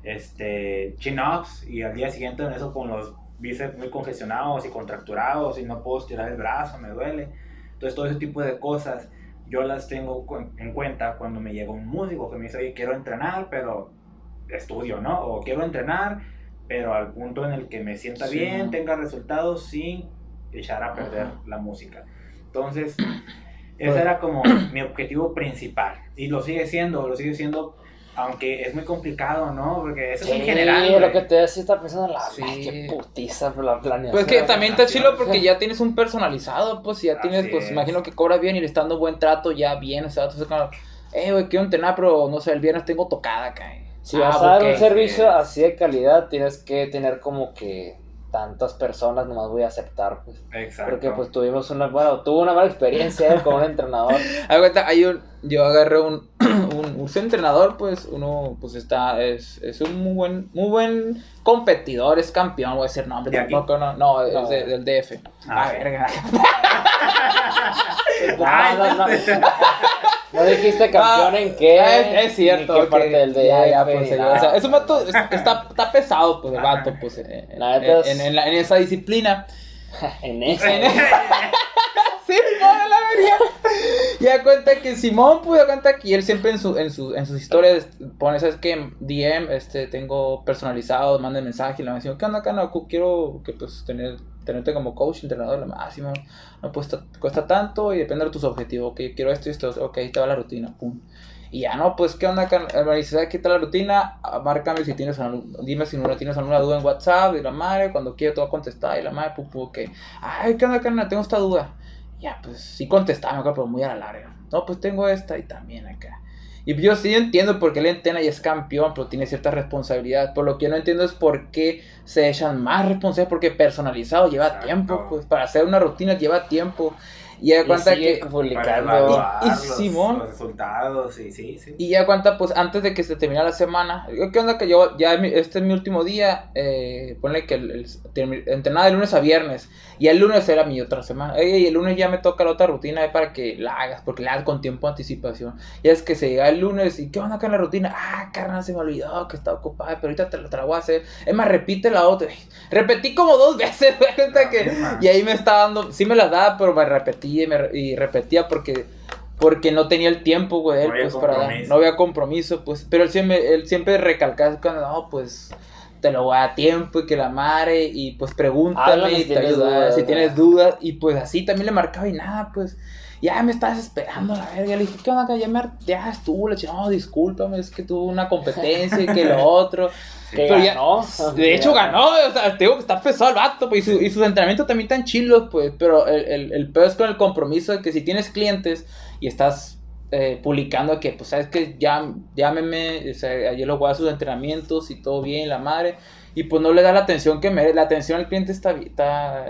este, chin-ups y al día siguiente en eso con los bíceps muy congestionados y contracturados y no puedo estirar el brazo, me duele. Entonces todo ese tipo de cosas yo las tengo en cuenta cuando me llega un músico que me dice, oye, quiero entrenar, pero estudio, ¿no? O quiero entrenar, pero al punto en el que me sienta bien, tenga resultados sin echar a perder la música. Entonces, ese era como mi objetivo principal. Y lo sigue siendo, lo sigue siendo aunque es muy complicado, ¿no? Porque eso es en general. lo que te decía, está pensando la sí. qué putiza la planeación. Pues que también está chido porque ya tienes un personalizado, pues ya tienes, pues imagino que cobra bien y le está dando buen trato ya bien, o sea, entonces como, eh, güey, quiero entrenar, pero no sé, el viernes tengo tocada acá. Si vas ah, a dar un servicio así de calidad, tienes que tener como que tantas personas nomás voy a aceptar, pues. Exacto. Porque pues tuvimos una, bueno, tuvo una mala experiencia con un entrenador. hay un, yo agarré un, un, un, entrenador, pues, uno, pues está, es, es un muy buen, muy buen competidor, es campeón, voy a decir nombre, tampoco, no, no, es del DF. Ah, a no, no, no, dijiste campeón en qué. Ah, es, cierto. ¿En qué parte del DF? Ya, ya, pues, o sea, es un vato, está, está pesado, pues, el vato, pues, en, en, en, en, en esa disciplina. en esa. Simón, la verga. Ya cuenta que Simón pudo cuenta que él siempre en, su, en, su, en sus historias pone, ¿sabes qué? DM, este, tengo personalizado, manda mensaje y le dice, ¿qué onda? Quiero que, pues, tener, tenerte como coach, entrenador, lo máximo. No cuesta, cuesta tanto y depende de tus objetivos. Ok, quiero esto y esto. Ok, te va la rutina, pum. Y ya no, pues, ¿qué onda? Me dice, ¿sabes qué tal la rutina? Ah, márcame si tienes, dime si no tienes alguna duda en WhatsApp. Y la madre, cuando quiero te voy a contestar. Y la madre, pupu, ok. Ay, ¿qué onda, carnal? Tengo esta duda. Ya, pues sí contestaba, pero muy a la larga. No, pues tengo esta y también acá. Y yo sí entiendo por qué el Entena ya es campeón, pero tiene cierta responsabilidad. Por lo que no entiendo es por qué se echan más responsabilidades, porque personalizado lleva tiempo, pues para hacer una rutina lleva tiempo. Y ya cuenta que. Publicando y, Simón. Los resultados, sí, sí, sí. Y ya cuenta, pues antes de que se termine la semana. ¿Qué onda? Que yo, ya este es mi último día. Eh, ponle que el, entrenaba de lunes a viernes. Y el lunes era mi otra semana. y el lunes ya me toca la otra rutina para que la hagas, porque la hagas con tiempo de anticipación. Y es que se llega el lunes y ¿qué onda con la rutina? Ah, carnal, se me olvidó que estaba ocupada, pero ahorita te, te, la voy a hacer. Es más, repite la otra. Repetí como dos veces, que, y ahí me estaba dando, sí me la daba, pero me repetí y, repetía porque porque no tenía el tiempo, güey, no pues para no había compromiso, pues, pero él siempre, él siempre recalcaba cuando, no, pues, te lo voy a tiempo y que la madre, y pues pregúntame y te ayuda si tienes dudas, y pues así también le marcaba y nada, pues, ya me estás esperando la verga, le dije, ¿qué onda, ya, me, ya estuvo, le dije, no, discúlpame, es que tuvo una competencia y que lo otro, pero ganó. de hecho, ganó. O sea, te digo que está pesado el vato, pues, y, sus entrenamientos también están chilos, pues. Pero el, el, el peor es con el compromiso de que si tienes clientes y estás eh, publicando que, pues, sabes que ya, llámeme, o sea, ayer lo voy a sus entrenamientos y todo bien, la madre y pues no le da la atención que merece. La atención al cliente está, está,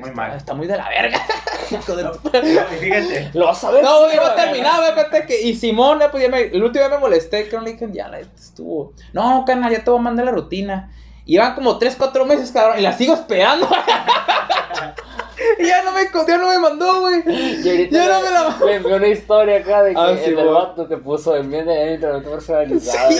muy, está, está muy de la verga. fíjate. Lo vas a ver. No, iba a terminar, que. Y Simón, pues ya me, el último día me molesté, que le dije, ya la estuvo. No, canal, ya te voy a mandar la rutina. Y van como 3, 4 meses, cabrón, y la sigo esperando. Ya no me, ya no me mandó, güey. Ya no me la Me envió una historia acá de que ah, el vato te puso en vez de entrenamiento personalizado.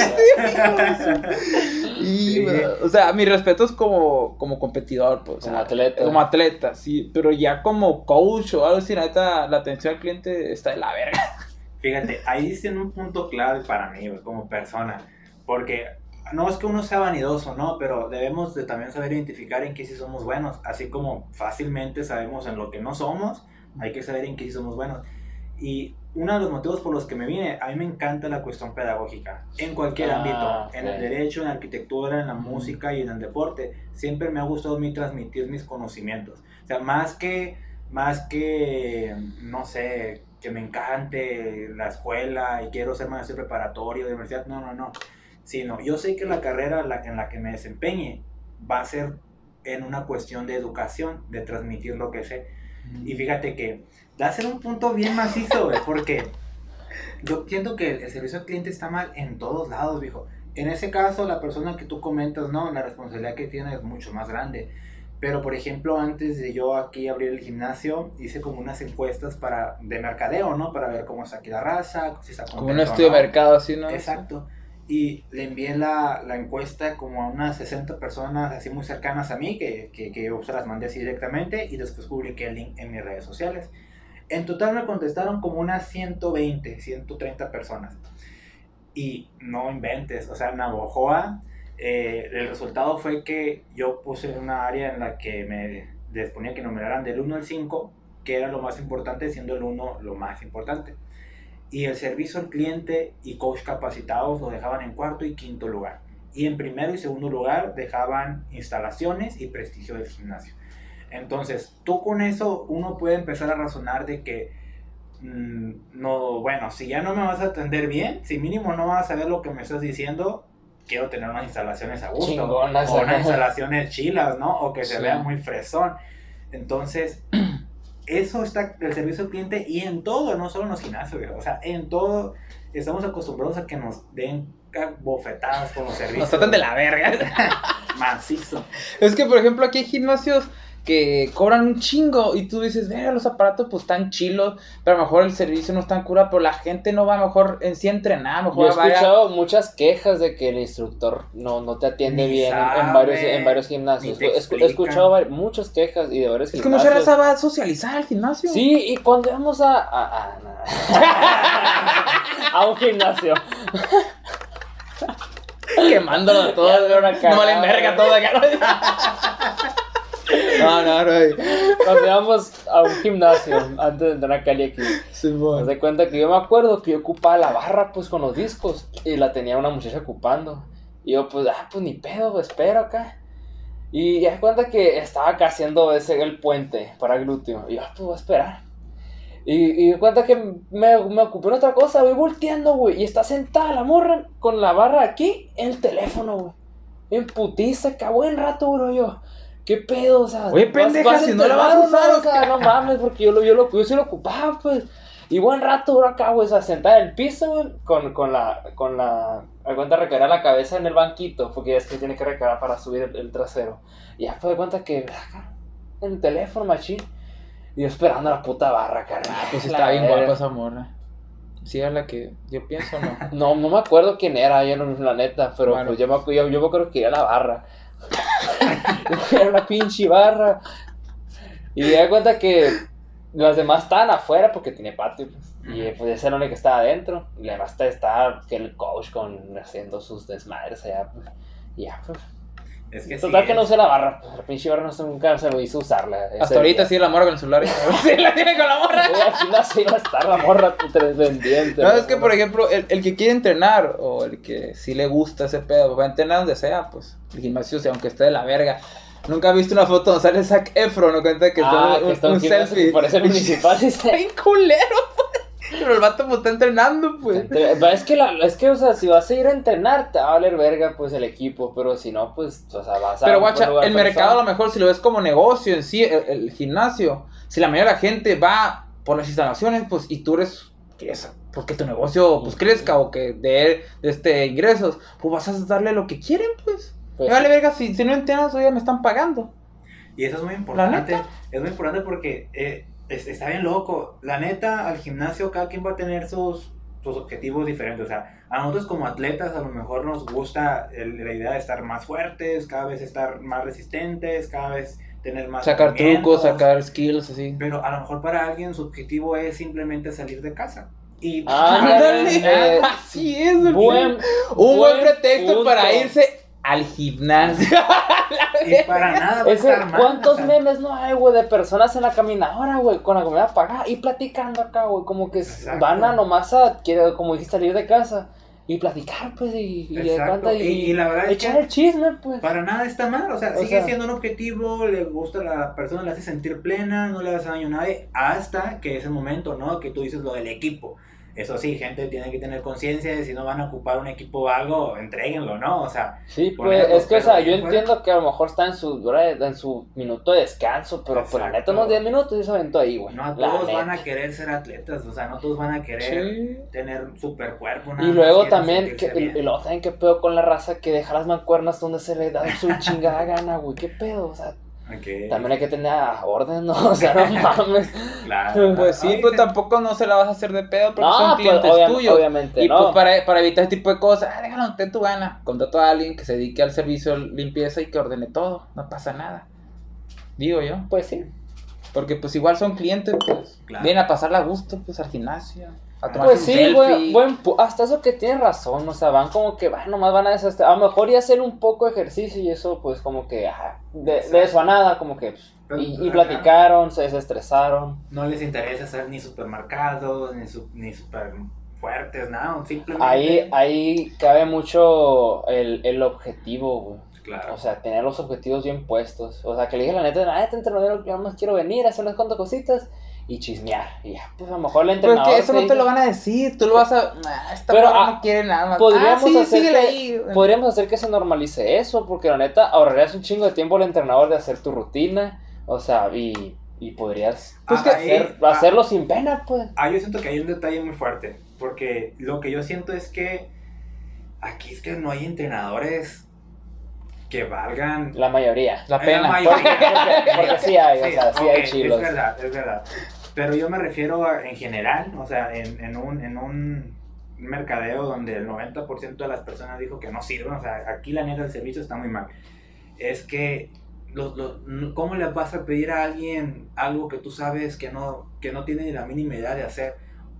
y, o sea, mi respeto es como, como competidor, pues. Como atleta. Como atleta, sí. Pero ya como coach o algo así, neta, la atención al cliente está de la verga. Fíjate, ahí dicen un punto clave para mí, güey, como persona. Porque no es que uno sea vanidoso, ¿no? Pero debemos de también saber identificar en qué sí somos buenos. Así como fácilmente sabemos en lo que no somos, hay que saber en qué sí somos buenos. Y uno de los motivos por los que me vine, a mí me encanta la cuestión pedagógica, en cualquier ah, ámbito, en el derecho, en la arquitectura, en la música y en el deporte. Siempre me ha gustado mí transmitir mis conocimientos. O sea, más que, más que, no sé, que me encante la escuela y quiero ser maestro preparatorio de universidad, no, no, no sino yo sé que la carrera en la que me desempeñe va a ser en una cuestión de educación, de transmitir lo que sé. Y fíjate que da a ser un punto bien macizo, porque yo siento que el servicio al cliente está mal en todos lados, viejo. en ese caso, la persona que tú comentas, no, la responsabilidad que tiene es mucho más grande. Pero, por ejemplo, antes de yo aquí abrir el gimnasio, hice como unas encuestas para, de mercadeo, ¿no? Para ver cómo está aquí la raza, si está Como un estudio de mercado, así, ¿no? Exacto. Y le envié la, la encuesta como a unas 60 personas así muy cercanas a mí, que, que, que yo se las mandé así directamente y después publiqué el link en mis redes sociales. En total me contestaron como unas 120, 130 personas. Y no inventes, o sea, Navojoa, eh, el resultado fue que yo puse una área en la que me les ponía que numeraran del 1 al 5, que era lo más importante, siendo el 1 lo más importante y el servicio al cliente y coach capacitados lo dejaban en cuarto y quinto lugar. Y en primero y segundo lugar dejaban instalaciones y prestigio del gimnasio. Entonces, tú con eso uno puede empezar a razonar de que, mm, no, bueno, si ya no me vas a atender bien, si mínimo no vas a ver lo que me estás diciendo, quiero tener unas instalaciones a gusto. Chingonas, o unas instalaciones chilas, ¿no? O que se vea muy fresón. Entonces, eso está el servicio al cliente y en todo, no solo en los gimnasios, o sea, en todo estamos acostumbrados a que nos den bofetadas con los servicios. Nos tratan de la verga. Macizo. Es que, por ejemplo, aquí hay gimnasios que cobran un chingo y tú dices, vea, los aparatos pues están chilos, pero a lo mejor el servicio no es tan cura, pero la gente no va mejor en sí a entrenar, Yo mejor he a- escuchado muchas quejas de que el instructor no, no te atiende Ni bien en, varios, en varios gimnasios. He escuchado muchas quejas y de varios Es que mucha gimnasios. raza va a socializar al gimnasio. Sí, y cuando vamos a. a, a- a un gimnasio. Quemándolo todo. Veo una no cagada. valen verga todo acá. No, no, no. Cuando íbamos a un gimnasio antes de entrar a Cali aquí. Simón. Haz de cuenta que yo me acuerdo que yo ocupaba la barra pues con los discos y la tenía una muchacha ocupando. Y yo pues, ah, pues ni pedo, pues, espero acá. Y ya cuenta que estaba acá haciendo ese el puente para glúteo. Y yo, ah, pues voy a esperar. Y, y cuenta que me, me ocupé en otra cosa, voy volteando, güey. Y está sentada la morra con la barra aquí en el teléfono, güey. En putiza, acá buen rato, bro, yo. ¿Qué pedo? O sea, Oye, vas- pendeja, vas si no la vas a usar. ¿o sea, no mames, porque yo lo, yo lo, yo sí lo ocupaba, pues. Y buen rato, bro, acá, güey, o sea, sentada en el piso, güey, con, con la, con la, a cuenta recargar la cabeza en el banquito, porque ya es que tiene que recargar para subir el, el trasero. Y ya fue de cuenta que, acá, en el teléfono, machín. Y yo esperando la puta barra, carnal. Ah, pues está bien guapa esa morra. Sí, es la que yo pienso, ¿no? No, no me acuerdo quién era, yo no, la neta, pero Bueno. pues yo me, yo, yo me acuerdo que era la barra. era una pinche barra. Y me di cuenta que las demás estaban afuera porque tiene patio. pues. Y pues esa era la única que estaba adentro. Y además estaba que el coach con, haciendo sus desmadres allá. Pues. Y ya, pues. Es que Total sí que no usé la barra. Pues, la pinche barra nunca se lo hizo usarla. ese Hasta ahorita día. sí la morra con el celular. sí, la tiene con la morra. Aquí no se iba a estar la morra pendiente. No, es que por ejemplo, el, el que quiere entrenar o el que sí le gusta ese pedo, va a entrenar donde sea, pues el gimnasio, si aunque esté de la verga. Nunca he visto una foto donde sale Zac Efron, no cuenta que ah, está que un, está un un gimnasio selfie. que parece el municipal. Está bien culero. Pero el vato pues está entrenando, pues. Entre- Es que, la, es que, o sea, si vas a ir a entrenar, te va a valer verga, pues, el equipo, pero si no, pues, o sea, vas a... Pero guacha, el mercado a lo mejor si lo ves como negocio en sí, el, el gimnasio, si la mayoría de la gente va por las instalaciones, pues, y tú eres, quieres, porque tu negocio pues crezca o que dé este ingresos, pues vas a darle lo que quieren, pues. Pues, vale verga, si, si no entrenas, oye, me están pagando. Y eso es muy importante. neta? Es muy importante porque eh, es- está bien loco. La neta, al gimnasio cada quien va a tener sus, sus objetivos diferentes. O sea, a nosotros como atletas a lo mejor nos gusta el- la idea de estar más fuertes, cada vez estar más resistentes, cada vez tener más... Sacar trucos, sacar skills, así. Pero a lo mejor para alguien su objetivo es simplemente salir de casa. Y Ah, Ándale, eh, así es. Buen, Un buen buen pretexto punto. para irse al gimnasio. y para nada va a Ese, estar mal, ¿Cuántos memes no hay, güey, de personas en la caminadora, güey, con la comida apagada y platicando acá, güey? Como que Exacto. van a nomás a, como dijiste, salir de casa y platicar, pues, y, y, de Exacto, cuenta, y- y la verdad es echar que- el chisme, pues. Para nada está mal, o sea, O sigue sea- siendo un objetivo, le gusta a la persona, le hace sentir plena, no le hace daño a nadie, hasta que es el momento, ¿no? Que tú dices lo del equipo. Eso sí, gente tiene que tener conciencia de si no van a ocupar un equipo o algo, entréguenlo, ¿no? O sea, Sí, pues es que, o sea, yo entiendo que a lo mejor está en su en su minuto de descanso, pero pues la neta unos 10 minutos y se aventó ahí, güey. no todos van a querer ser atletas, o sea, no todos van a querer Sí. tener super cuerpo. Y luego también, que, y, y luego también qué pedo con la raza que deja las mancuernas donde se le da su chingada gana, güey, qué pedo, o sea, también hay que tener a orden, ¿no? O sea, no mames. Claro. Pues sí, pues tampoco no se la vas a hacer de pedo porque No, son pues clientes obvia- tuyos. obviamente, Y no. pues para, para evitar ese tipo de cosas, ah, déjalo, ten tu gana. Contrato a alguien que se dedique al servicio de limpieza y que ordene todo. No pasa nada. Digo yo. Pues sí. Porque pues igual son clientes, pues. Claro. Vienen a pasarla a gusto, pues al gimnasio. A tomarse Pues sí, buen, buen hasta eso que tienes razón, o sea, van como que, van, nomás van a desestar, a lo mejor y hacer un poco de ejercicio y eso, pues como que, ajá, de, de eso a nada, como que, pues, Pero, y, y platicaron, se desestresaron. No les interesa ser ni supermercados, ni, su, ni super fuertes, nada, simplemente. Ahí, ahí cabe mucho el, el objetivo, güey. Claro. O sea, tener los objetivos bien puestos. O sea, que le dije la neta, la neta, entrenador, yo más quiero venir a hacer unas cuantas cositas y chismear. Y ya, pues a lo mejor el Pero es entrenador. que eso no te lo van a decir, tú lo vas a... Ah, esta Pero, morra ah, no quiere nada más. podríamos ah, sí, hacer que- ahí. Podríamos hacer que se normalice eso, porque la neta ahorrarías un chingo de tiempo al entrenador de hacer tu rutina. O sea, y, y podrías Pues que- hacer- hacerlo sin pena, pues. Ah, yo siento que hay un detalle muy fuerte, porque lo que yo siento es que aquí es que no hay entrenadores que valgan La mayoría. La Es pena. mayoría. Porque, porque sí hay, o sea, sí hay ok, chilos. Es verdad, es verdad. Pero yo me refiero a- en general, o sea, en, en un, en un mercadeo donde el 90% de las personas dijo que no sirven, o sea, aquí la neta el servicio está muy mal. Es que, los, los- ¿cómo le vas a pedir a alguien algo que tú sabes que no, que no tiene ni la mínima idea de hacer?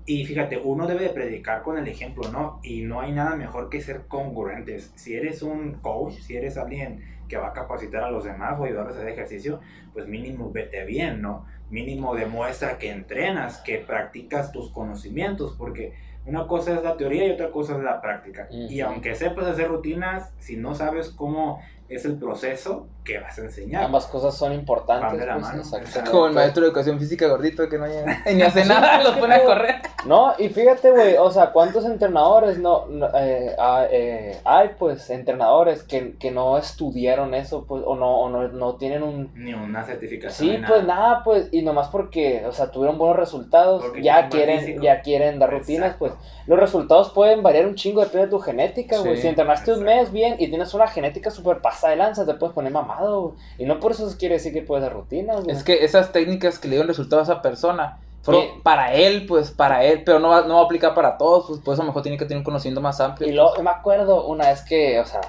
Y fíjate, uno debe de predicar con el ejemplo, ¿no? Y no hay nada mejor que ser congruentes. Si eres un coach, si eres alguien que va a capacitar a los demás o ayudarles a hacer ejercicio, pues mínimo vete bien, ¿no? Mínimo demuestra que entrenas, que practicas tus conocimientos, porque una cosa es la teoría y otra cosa es la práctica. Y aunque sepas hacer rutinas, si no sabes cómo es el proceso, ¿qué vas a enseñar? Ambas cosas son importantes. Van de la pues, mano, exactamente. Como el maestro de educación física gordito que no llega ni hace nada, los pone a correr. No, y fíjate, güey, o sea, ¿cuántos entrenadores no, no, eh, ah, eh, hay, pues, entrenadores que, que no estudiaron eso, pues, o no, o no, no tienen un... Ni una certificación. Sí, pues nada, pues, y nomás porque, o sea, tuvieron buenos resultados, Porque ya quieren, físico. ya quieren dar rutinas, Exacto. pues, los resultados pueden variar un chingo, depende de tu genética, güey, Sí, si entrenaste un exacto. mes bien y tienes una genética súper pasada de lanza, te puedes poner mamado, y no por eso quiere decir que puedes dar rutinas, güey. Es que esas técnicas que le dieron resultado a esa persona fueron Sí. para él, pues para él, pero no va, no va a aplicar para todos, pues por eso a lo mejor tiene que tener un conocimiento más amplio. Y luego me acuerdo una vez que, o sea,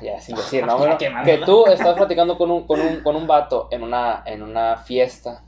ya sin decir, ¿no? Bueno, que tú estabas platicando con un, con un, con un vato en una, en una fiesta.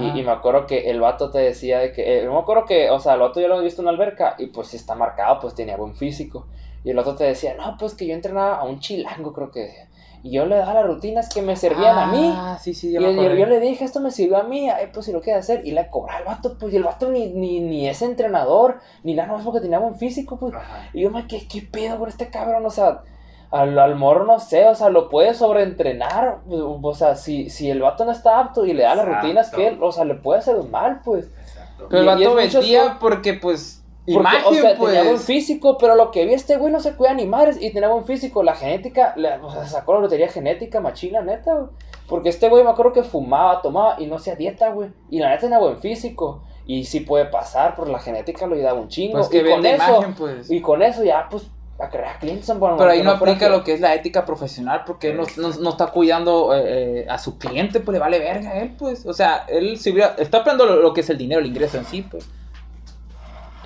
Y, y me acuerdo que el vato te decía de que, eh, me acuerdo que, o sea, el vato yo lo había visto en una alberca y pues sí está marcado, pues tenía buen físico. Y el otro te decía, no, pues que yo entrenaba a un chilango, creo que decía. Y yo le daba las rutinas que me servían a mí. Ah, sí, sí, Y yo, me yo- le dije, esto me sirvió a mí, ay, pues si lo quieres hacer. Y le cobraba al vato, pues, y el vato ni, ni, ni es entrenador, ni nada más porque tenía buen físico, pues. Ajá. Y yo me quedé, ¿qué pedo con este cabrón? O sea, al, al morro no sé, o sea, lo puede sobreentrenar. O sea, si, si el vato no está apto y le da las rutinas que él, o sea, le puede hacer un mal, pues. Exacto. Pero el y- y vato vendía porque, pues, Porque, imagen, o sea, tenía buen pues. físico, pero lo que vi este güey no se cuida ni madres y tenía buen físico. La genética, o sea, sacó la lotería genética machina, neta, güey. Porque este güey me acuerdo que fumaba, tomaba y no hacía dieta, güey. Y la neta tenía buen físico. Y sí puede pasar, porque la genética lo ayudaba un chingo. Pues que y con eso, imagen, pues. y con eso ya, pues, a crear clientes. Bueno, Pero ahí no aplica lo que es la ética profesional porque él no, no, no está cuidando eh, eh, a su cliente, pues le vale verga a él, pues. O sea, él si hubiera, está esperando lo, lo que es el dinero, el ingreso en sí, pues.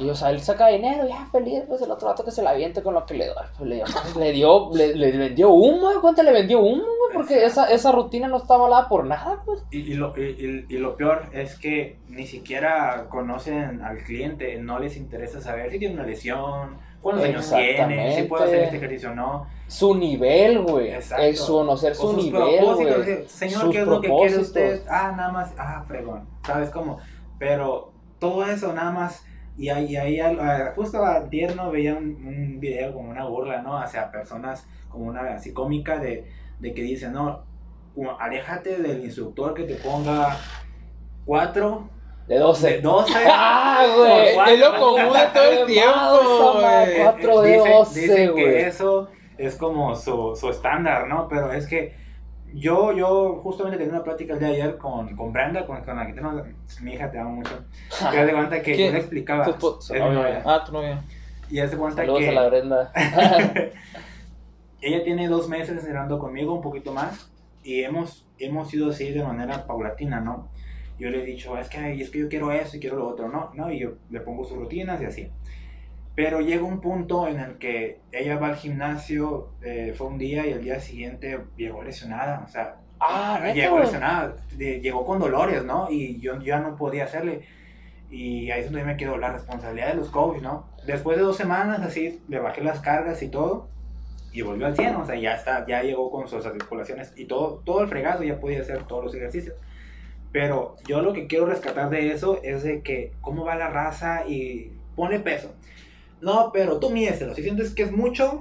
Y o sea, él saca dinero, ya feliz, pues el otro vato que se la aviente con lo que le da. Pues, le, dio, le dio, le, le vendió humo, ¿eh? ¿cuánto le vendió humo, güey? Porque esa, esa rutina no está avalada por nada, pues. Y, y lo, y, y- lo peor es que ni siquiera conocen al cliente, no les interesa saber si tiene una lesión, cuántos años tiene, si puede hacer este ejercicio o no. Su nivel, güey. Exacto. Es su conocer O su sus nivel, güey. Señor, Sus ¿qué es lo que quiere usted? Ah, nada más, ah, fregón, ¿sabes cómo? Pero todo eso nada más, y ahí, ahí ah, justo a tierno veía un, un video como una burla, ¿no? Hacia personas como una así cómica de, de que dicen, no, aléjate del instructor que te ponga cuatro De 12. De 12. Ah, güey. Es lo común de todo el tiempo, güey. 4 de Dicen- 12, dicen güey. que eso es como su, su estándar, ¿no? Pero es que yo, yo justamente tenía una plática el día de ayer con, con Brenda, con, con la que tengo, mi hija te amo mucho. Que de cuenta que yo ¿Quién? le explicaba. Tu espo- es novia. Ah, tu novia. Y hace cuenta Saludos que a la Brenda. ella tiene dos meses entrenando conmigo, un poquito más, y hemos, hemos ido así de manera paulatina, ¿no? Yo le he dicho, es que, es que yo quiero eso y quiero lo otro, ¿no? ¿no? Y yo le pongo sus rutinas y así. Pero llega un punto en el que ella va al gimnasio, eh, fue un día y el día siguiente llegó lesionada, o sea, Ah, llegó lesionada, llegó con dolores, ¿no? Y yo ya no podía hacerle. Y ahí es donde me quedó la responsabilidad de los coaches, ¿no? Después de dos semanas, así, le bajé las cargas y todo, y volvió al 100, o sea, ya está, ya llegó con sus articulaciones y todo, todo el fregazo, ya podía hacer todos los ejercicios. Pero yo lo que quiero rescatar de eso es de que cómo va la raza y pone peso. No, pero tú mídeselo. Si sientes que es mucho,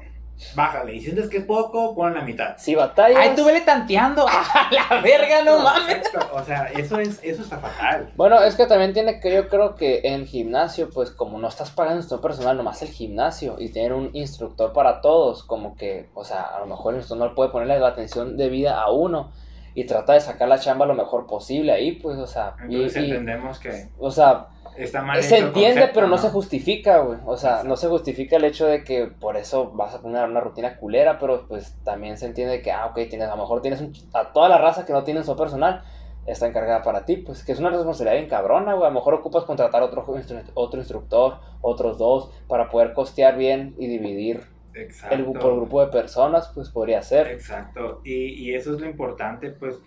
bájale. Y si sientes que es poco, pon la mitad. Si batallas. Ay, tú vele tanteando. ¡A la verga, no mames! Perfecto. O sea, eso, es, eso está fatal. Bueno, es que también tiene que yo creo que en gimnasio, pues como no estás pagando instructor personal, nomás el gimnasio y tener un instructor para todos, como que, o sea, a lo mejor el instructor no puede ponerle la atención debida a uno y trata de sacar la chamba lo mejor posible ahí, pues, o sea, y- Entonces y- entendemos que o sea, está mal. se entiende, concepto, pero no, se justifica, güey. O sea, Exacto. no se justifica el hecho de que por eso vas a tener una rutina culera, pero pues también se entiende que, ah, ok, tienes, a lo mejor tienes un- a toda la raza que no tiene su personal, está encargada para ti, pues que es una responsabilidad bien cabrona, güey. A lo mejor ocupas contratar otro, otro instructor, otros dos, para poder costear bien y dividir Exacto. el grupo, el grupo de personas, pues podría ser. Exacto. Y, y eso es lo importante, pues,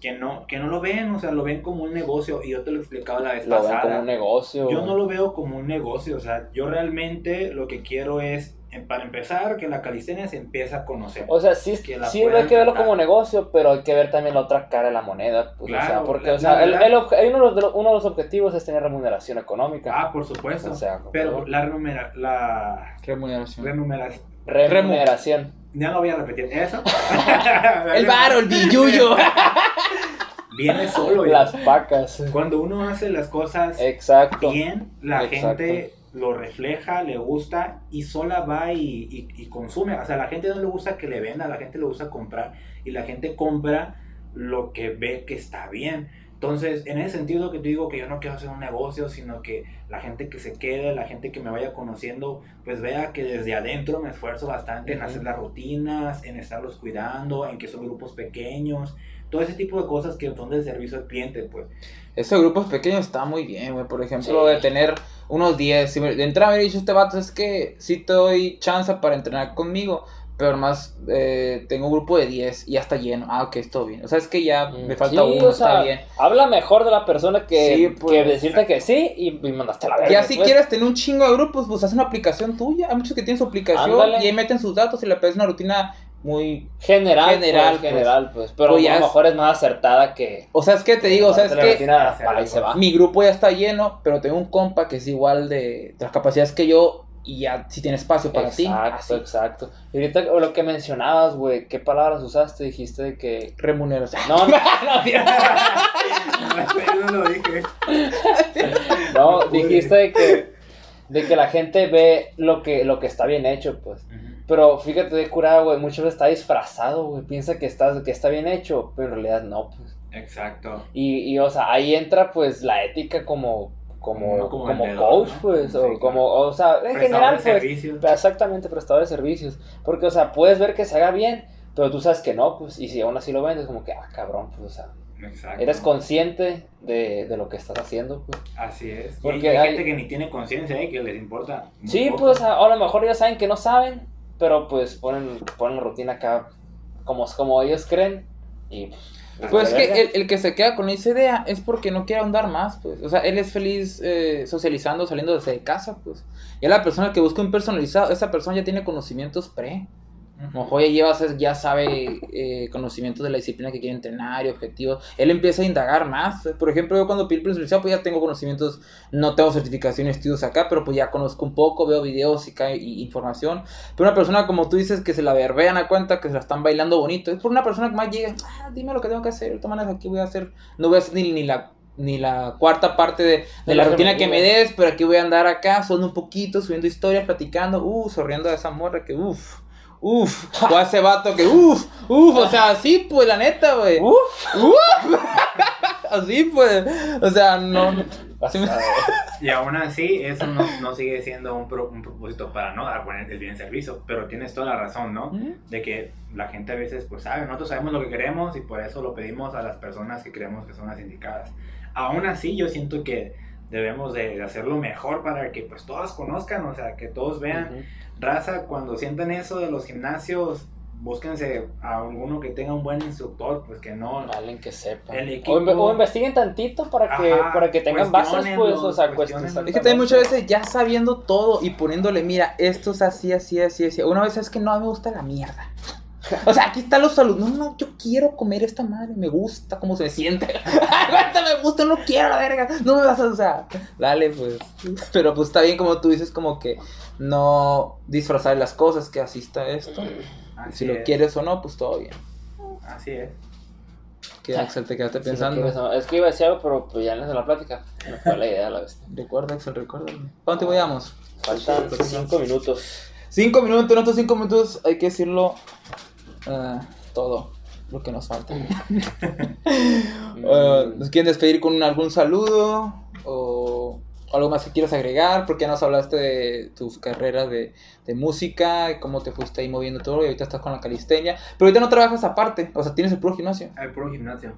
que no, que no lo ven, o sea, lo ven como un negocio. Y yo te lo explicaba la vez Lo ven pasada. como un negocio. Yo no lo veo como un negocio, o sea, yo realmente lo que quiero es, em, para empezar, que la calistenia se empiece a conocer. O sea, sí, Que la sí hay que verlo como negocio, pero hay que ver también la otra cara de la moneda. Pues, o sea, Claro, porque, la- o sea, la el- el uno, de los, uno de los objetivos es tener remuneración económica. Ah, por supuesto. o sea, pero la renumera, la Remuneración. renumeración, remuneración. ya no voy a repetir eso. El varo, el billuyo. Viene solo. ya. Las pacas. Cuando uno hace las cosas Exacto. bien, la Exacto. gente lo refleja, le gusta y sola va y, y- y consume. O sea, la gente no le gusta que le venda, la gente le gusta comprar y la gente compra lo que ve que está bien. Entonces, en ese sentido que te digo que yo no quiero hacer un negocio, sino que la gente que se quede, la gente que me vaya conociendo, pues vea que desde adentro me esfuerzo bastante en Ujú. hacer las rutinas, en estarlos cuidando, en que son grupos pequeños, todo ese tipo de cosas que son de servicio al cliente, pues. Esos grupos pequeños está muy bien, güey. Por ejemplo, Sí. de tener unos 10. Si me, de entrada me dicho este vato, es que sí te doy chance para entrenar conmigo. Pero más eh, tengo un grupo de 10 y ya está lleno. Ah, ok, todo bien. O sea, es que ya me Mm, falta sí, uno, o sea, está bien. Habla mejor de la persona que, Sí, pues, que decirte que sí y, y mandaste la verga. Ya si después. quieres tener un chingo de grupos, pues haz una aplicación tuya. Hay muchos que tienen su aplicación Ándale. y ahí meten sus datos y le pedes una rutina muy... General, General, pues, pues. general, pues. Pero Pues a lo mejor es más acertada que. O sea, es que te digo, o sea, es que ahí se va. mi grupo ya está lleno, pero tengo un compa que es igual de, de las capacidades que yo y ya si tiene espacio para ti. Exacto, Así. exacto. Y ahorita lo que mencionabas, güey, ¿qué palabras usaste? Dijiste de que. Remuneración. No, no, Yo no lo dije. no, dijiste de que, de que la gente ve lo que, lo que está bien hecho, pues. Pero fíjate de curada, güey, muchas veces está disfrazado, güey. Piensa que está, que está bien hecho, pero en realidad no, pues. Exacto. Y, y, o sea, ahí entra, pues, la ética como, como, como como vendedor, coach, ¿no? pues, Sí, o claro. como, o sea, en Prestador general, pues, servicios. exactamente, prestador de servicios. Porque, o sea, puedes ver que se haga bien, pero tú sabes que no, pues, y si aún así lo vendes, como que, ah, cabrón, pues, o sea, Exacto. eres consciente de, de lo que estás haciendo, pues. Así es. Porque y hay, hay- gente que ni tiene conciencia y que les importa. Sí, poco. pues, a, a lo mejor ellos saben que no saben, pero, pues, ponen, ponen la rutina acá como, como ellos creen, y, Pues es vale que el, el que se queda con esa idea es porque no quiere ahondar más, pues. O sea, él es feliz eh, socializando, saliendo desde de casa, pues. Y a la persona que busca un personalizado, esa persona ya tiene conocimientos pre. A lo mejor ya lleva, ya sabe eh, conocimientos de la disciplina que quiere entrenar y objetivos. Él empieza a indagar más. Por ejemplo, yo cuando pedí personalizado, pues ya tengo conocimientos, no tengo certificación y estudios acá, pero pues ya conozco un poco, veo videos y, cae, y información. Pero una persona como tú dices que se la verbean a cuenta, que se la están bailando bonito, es por una persona que más llega, ah, dime lo que tengo que hacer, todas maneras aquí voy a hacer, no voy a hacer ni, ni la ni la cuarta parte de, la rutina me que me des, pero aquí voy a andar acá, son un poquito, subiendo historias, platicando, uh, sonriendo a esa morra que, uff, uff, o a ese vato que, uff, uff, o sea, así, pues, la neta, güey. Uf. Así, pues, o sea, no. sí me-. Y aún así, eso no, no sigue siendo un, pro- un propósito para no dar buen- el bien servicio. Pero tienes toda la razón, ¿no? De que la gente a veces, pues sabe, nosotros sabemos lo que queremos y por eso lo pedimos a las personas que creemos que son las indicadas. Aún así, yo siento que debemos de hacerlo mejor para que pues todas conozcan, o sea, que todos vean. Ujú. Raza, cuando sientan eso de los gimnasios, búsquense a alguno que tenga un buen instructor, pues que no... Alguien que sepa. El O, inve- o investiguen tantito para que, Ajá, para que tengan bases, pues, o sea, cuestiones. Es que también muchas veces ya sabiendo todo y poniéndole, mira, esto es así, así, así, así. Una vez es que no, a mí me gusta la mierda. O sea, aquí está los saludos. No, no, yo quiero comer esta madre, me gusta cómo se siente. Aguanta, me gusta, no quiero la verga. No me vas a usar. Dale, pues. Pero pues está bien como tú dices, como que no disfrazar las cosas, que así está esto. Así Si lo es, quieres o no, pues todo bien. Así es. Que Axel te quedaste Sí, pensando. no es que iba a decir algo, pero pues ya en la plática me fue la idea la vez. Recuerda, Axel, recuerda. ¿Cuánto te vayamos? Faltan cinco minutos. Cinco minutos, en estos cinco minutos hay que decirlo eh, todo lo que nos falta. Eh, ¿Nos quieren despedir con algún saludo? ¿O algo más que quieras agregar? Porque ya nos hablaste de tus carreras de, de música y cómo te fuiste ahí moviendo todo y ahorita estás con la calistenia. Pero ahorita no trabajas aparte, o sea, tienes el puro gimnasio. Al puro gimnasio.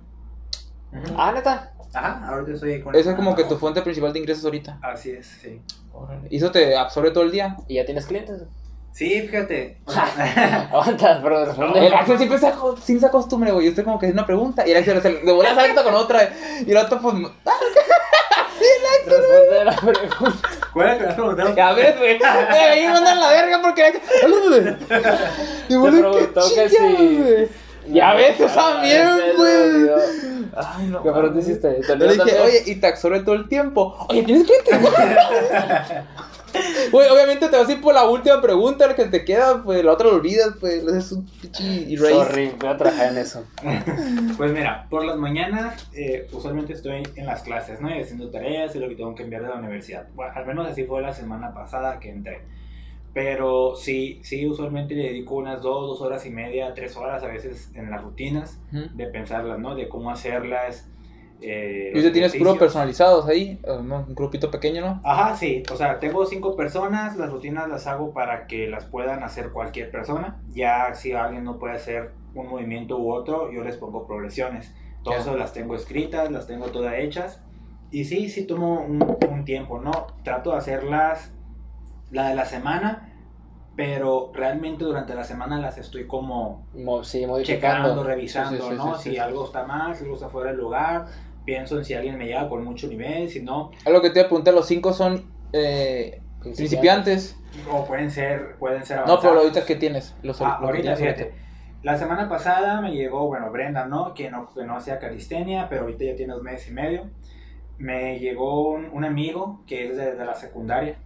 Ujú. Ah, neta. Ajá, ahorita estoy con Esa es como que tu fuente principal de ingresos ahorita. Así es, sí. ¿Y eso te absorbe todo el día? ¿Y ya tienes clientes? Sí, fíjate. Aguanta, pero responde. El Axel siempre se, aco- sin esa costumbre, güey. Usted como que es una pregunta y el Axel se de volada salta con otra. Y el otro, pues. Responde la pregunta. ¿Cuál es la que me has preguntado? A ver, güey. Me ahí mandan la verga porque. Y Te bueno, qué preguntó que güey. Ya ves, tú también, Ya se güey. Ay, no. ¿Qué pregunta hiciste? ¿Te Yo olvidó le dije, oye, y te absorbe todo el tiempo. Oye, ¿tienes clientes? Güey, obviamente te vas a ir por la última pregunta, la que te queda, pues la otra lo olvidas, pues haces un pichi erase. Sorry, voy a trabajar en eso. Pues mira, por las mañanas eh, usualmente estoy en las clases, ¿no? Y haciendo tareas y lo que tengo que enviar de la universidad. Bueno, al menos así fue la semana pasada que entré. Pero sí, sí, usualmente le dedico unas dos, dos horas y media, tres horas a veces en las rutinas de pensarlas, ¿no? De cómo hacerlas. Eh, Y usted tienes puro ejercicios. personalizados ahí, ¿o ¿no? Un grupito pequeño, ¿no? Ajá, sí. O sea, tengo cinco personas, las rutinas las hago para que las puedan hacer cualquier persona. Ya si alguien no puede hacer un movimiento u otro, yo les pongo progresiones. Todo eso las tengo escritas, las tengo todas hechas. Y sí, sí tomo un, un tiempo, ¿no? Trato de hacerlas la de la semana, pero realmente durante la semana las estoy como Mo- Sí, checando, revisando, Sí, sí, ¿no? si algo está mal, si algo está fuera del lugar. Pienso en si alguien me llega con mucho nivel, si no, Algo que te a preguntar, los cinco son eh, principiantes. o pueden ser, pueden ser No, avanzados. pero ahorita que tienes. Los, Ah, los ahorita, fíjate. La semana pasada me llegó, bueno, Brenda, ¿no? Que no, que no hacía calistenia, pero ahorita ya tiene dos meses y medio. Me llegó un, un amigo que es de, de la secundaria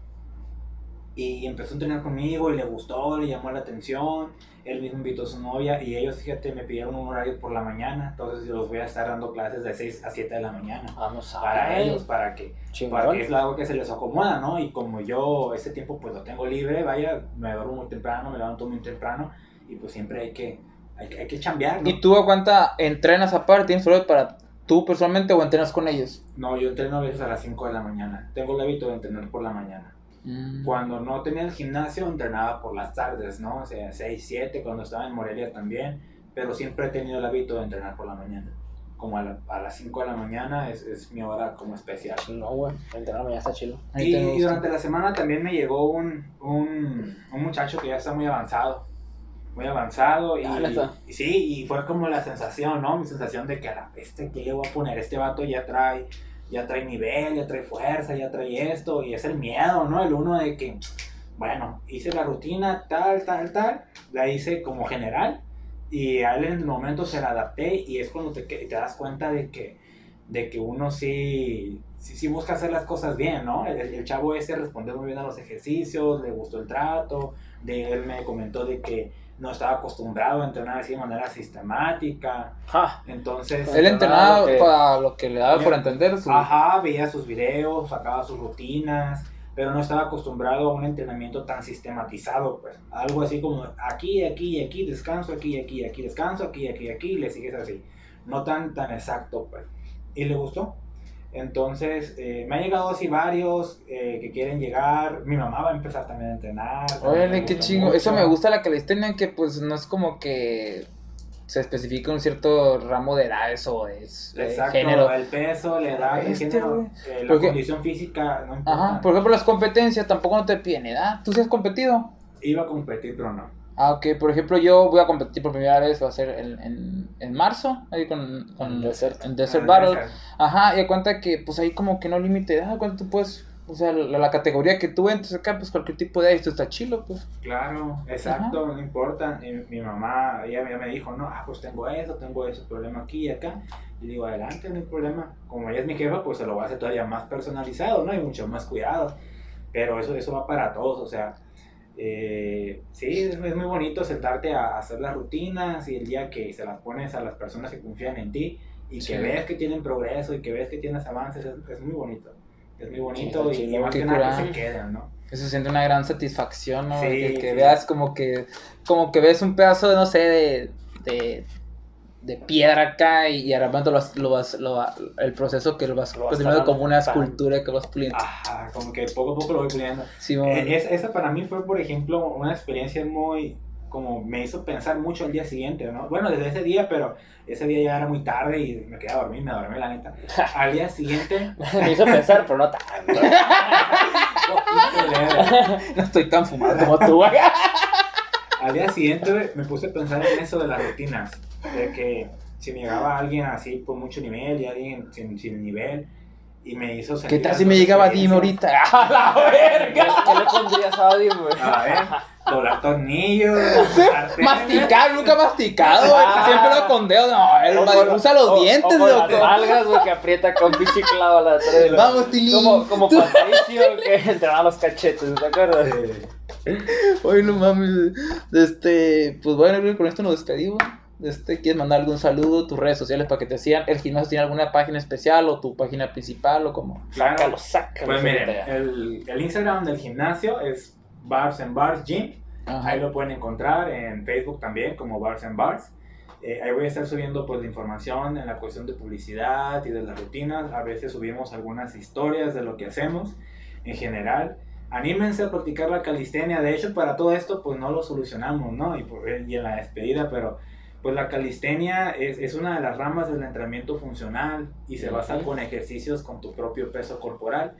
y empezó a entrenar conmigo y le gustó, le llamó la atención. Él mismo invitó a su novia y ellos, fíjate, me pidieron un horario por la mañana. Entonces los voy a estar dando clases de 6 a 7 de la mañana. Vamos a Para ver. ellos, para que Chingón. porque es algo que se les acomoda, ¿no? Y como yo ese tiempo pues lo tengo libre, vaya, me duermo muy temprano, me levanto muy temprano y pues siempre hay que, hay, que- hay que chambear, ¿no? ¿Y tú a cuánta entrenas aparte? ¿Tienes horario para tú personalmente o entrenas con ellos? No, yo entreno a veces a las 5 de la mañana. Tengo el hábito de entrenar por la mañana. Mm. Cuando no tenía el gimnasio, entrenaba por las tardes, ¿no? O sea, 6, 7, cuando estaba en Morelia también. Pero siempre he tenido el hábito de entrenar por la mañana. Como a, la- a las 5 de la mañana es, es mi hora como especial. No, güey. Entrenar ya está chilo. Ahí Y, y durante la semana también me llegó un, un, un muchacho que ya está muy avanzado. Muy avanzado. Y, Ah, y sí, y fue como la sensación, ¿no? Mi sensación de que a la este, ¿qué le voy a poner? Este vato ya trae, ya trae nivel, ya trae fuerza, ya trae esto. Y es el miedo, ¿no? El uno de que, bueno, hice la rutina tal, tal, tal. La hice como general. Y a él en el momento se la adapté. Y es cuando te, te das cuenta de que de que uno sí, sí, sí busca hacer las cosas bien, ¿no? El, el chavo ese respondió muy bien a los ejercicios, le gustó el trato, de él me comentó de que no estaba acostumbrado a entrenar así de manera sistemática. Entonces, Él entrenaba entrenaba lo que- para lo que le daba por entender. Su... ajá, veía sus videos, sacaba sus rutinas, pero no estaba acostumbrado a un entrenamiento tan sistematizado, pues. Algo así como aquí, aquí, aquí, descanso, aquí, aquí, aquí, descanso, aquí, aquí, aquí, y le sigues así. No tan, tan exacto, pues. Y le gustó. Entonces, eh, me han llegado así varios eh, que quieren llegar. Mi mamá va a empezar también a entrenar. Órale, qué chingo. mucho. Eso me gusta la calistenia, que pues no es como que se especifica un cierto ramo de edades o es eh, Exacto, género. el peso, la edad, el Este, género, eh, la condición física, no importa. Ajá, por ejemplo, las competencias tampoco no te piden edad. ¿Tú sí has competido? Iba a competir, pero no. Ah, ok. Por ejemplo, yo voy a competir por primera vez, va a ser en, en, en marzo, ahí con, con Desert. Desert Ah, Battle. Desert. Ajá, y a cuenta que pues ahí como que no límite edad, cuánto tú puedes, o sea, la, la categoría que tú entres acá, pues cualquier tipo de esto está chilo, pues. Claro, exacto, no importa. Y mi mamá, ella ya me dijo, no, ah, pues tengo eso, tengo ese problema aquí y acá. Y digo, adelante, no hay problema. Como ella es mi jefa, pues se lo va a hacer todavía más personalizado, ¿no? Y mucho más cuidado. Pero eso, eso va para todos, o sea, eh, sí, es, es muy bonito sentarte a hacer las rutinas y el día que se las pones a las personas que confían en ti y Sí. que ves que tienen progreso y que ves que tienes avances, es, es muy bonito. Es muy bonito Sí, y, y más que nada que se ¿no? Eso siente una gran satisfacción, ¿no? Sí, que, que veas como que, como que ves un pedazo, de, no sé, de, de, de piedra acá y, y de repente lo vas, lo vas, lo va- el proceso que lo vas Lo continuando como una escultura que vas puliendo. Ajá, como que poco a poco lo voy puliendo. Eh, es- esa para mí fue, por ejemplo, una experiencia muy, como me hizo pensar mucho el día siguiente, ¿no? Bueno, desde ese día, pero ese día ya era muy tarde y me quedé a dormir, me dormí la neta. Al día siguiente, Me hizo pensar, pero no tanto. no estoy tan fumado como tú, al día siguiente me puse a pensar en eso de las rutinas, de que si me llegaba alguien así con mucho nivel y alguien sin, sin nivel y me hizo ¿Qué sentir tal si me llegaba Dime experiencia. ahorita? ¡A la verga! ¿Qué le pondrías a güey? A ver, doblar tornillos, sartenes. Masticar, nunca masticado, güey. Siempre lo con dedo. No, él O usa los o- dientes, o con las loco. nalgas, güey, que aprieta con pinche clavo a la tres. Vamos, Tilín. Como, como Patricio que entrenaba los cachetes, ¿te acuerdas? Eh, Oye, no mames. Este, pues bueno, con esto nos despedimos. Este, ¿quieres mandar algún saludo? Tus redes sociales para que te sigan. ¿El gimnasio tiene alguna página especial o tu página principal o como? claro. Sácalo, sácalo. Pues miren, el, el Instagram del gimnasio es Bars and Bars Gym. Ajá. Ahí lo pueden encontrar en Facebook también como Bars and Bars. Eh, ahí voy a estar subiendo pues la información en la cuestión de publicidad y de las rutinas. A veces subimos algunas historias de lo que hacemos en general. Anímense a practicar la calistenia. De hecho, para todo esto pues no lo solucionamos, ¿no? Y, por- y en la despedida, pero pues la calistenia es, es una de las ramas del entrenamiento funcional y se basa con ejercicios con tu propio peso corporal.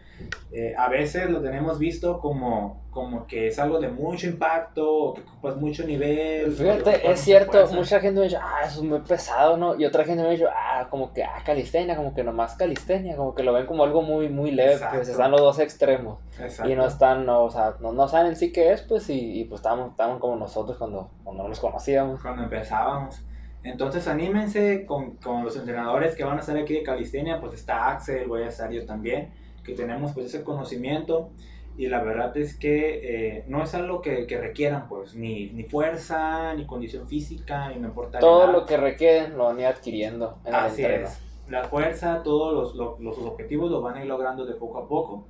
Eh, a veces lo tenemos visto como, como que es algo de mucho impacto, o que ocupas mucho nivel. que Fíjate, es cierto, mucha gente me ha dicho, ah, eso es muy pesado, ¿no? Y otra gente me ha dicho, ah, como que, ah, calistenia, como que nomás calistenia, como que lo ven como algo muy, muy leve, Exacto. pues están los dos extremos. Exacto. Y no están, no, o sea, no, no saben en sí qué es, pues, y, y pues estamos, estamos como nosotros cuando, cuando no nos conocíamos. Cuando empezábamos. Entonces anímense con, con los entrenadores que van a estar aquí de calistenia, pues está Axel, voy a estar yo también, que tenemos pues ese conocimiento y la verdad es que eh, no es algo que, que requieran pues ni, ni fuerza, ni condición física, ni no importa Todo edad. lo que requieren lo van a ir adquiriendo en el Así entreno. es. La fuerza, todos los, los, los objetivos los van a ir logrando de poco a poco.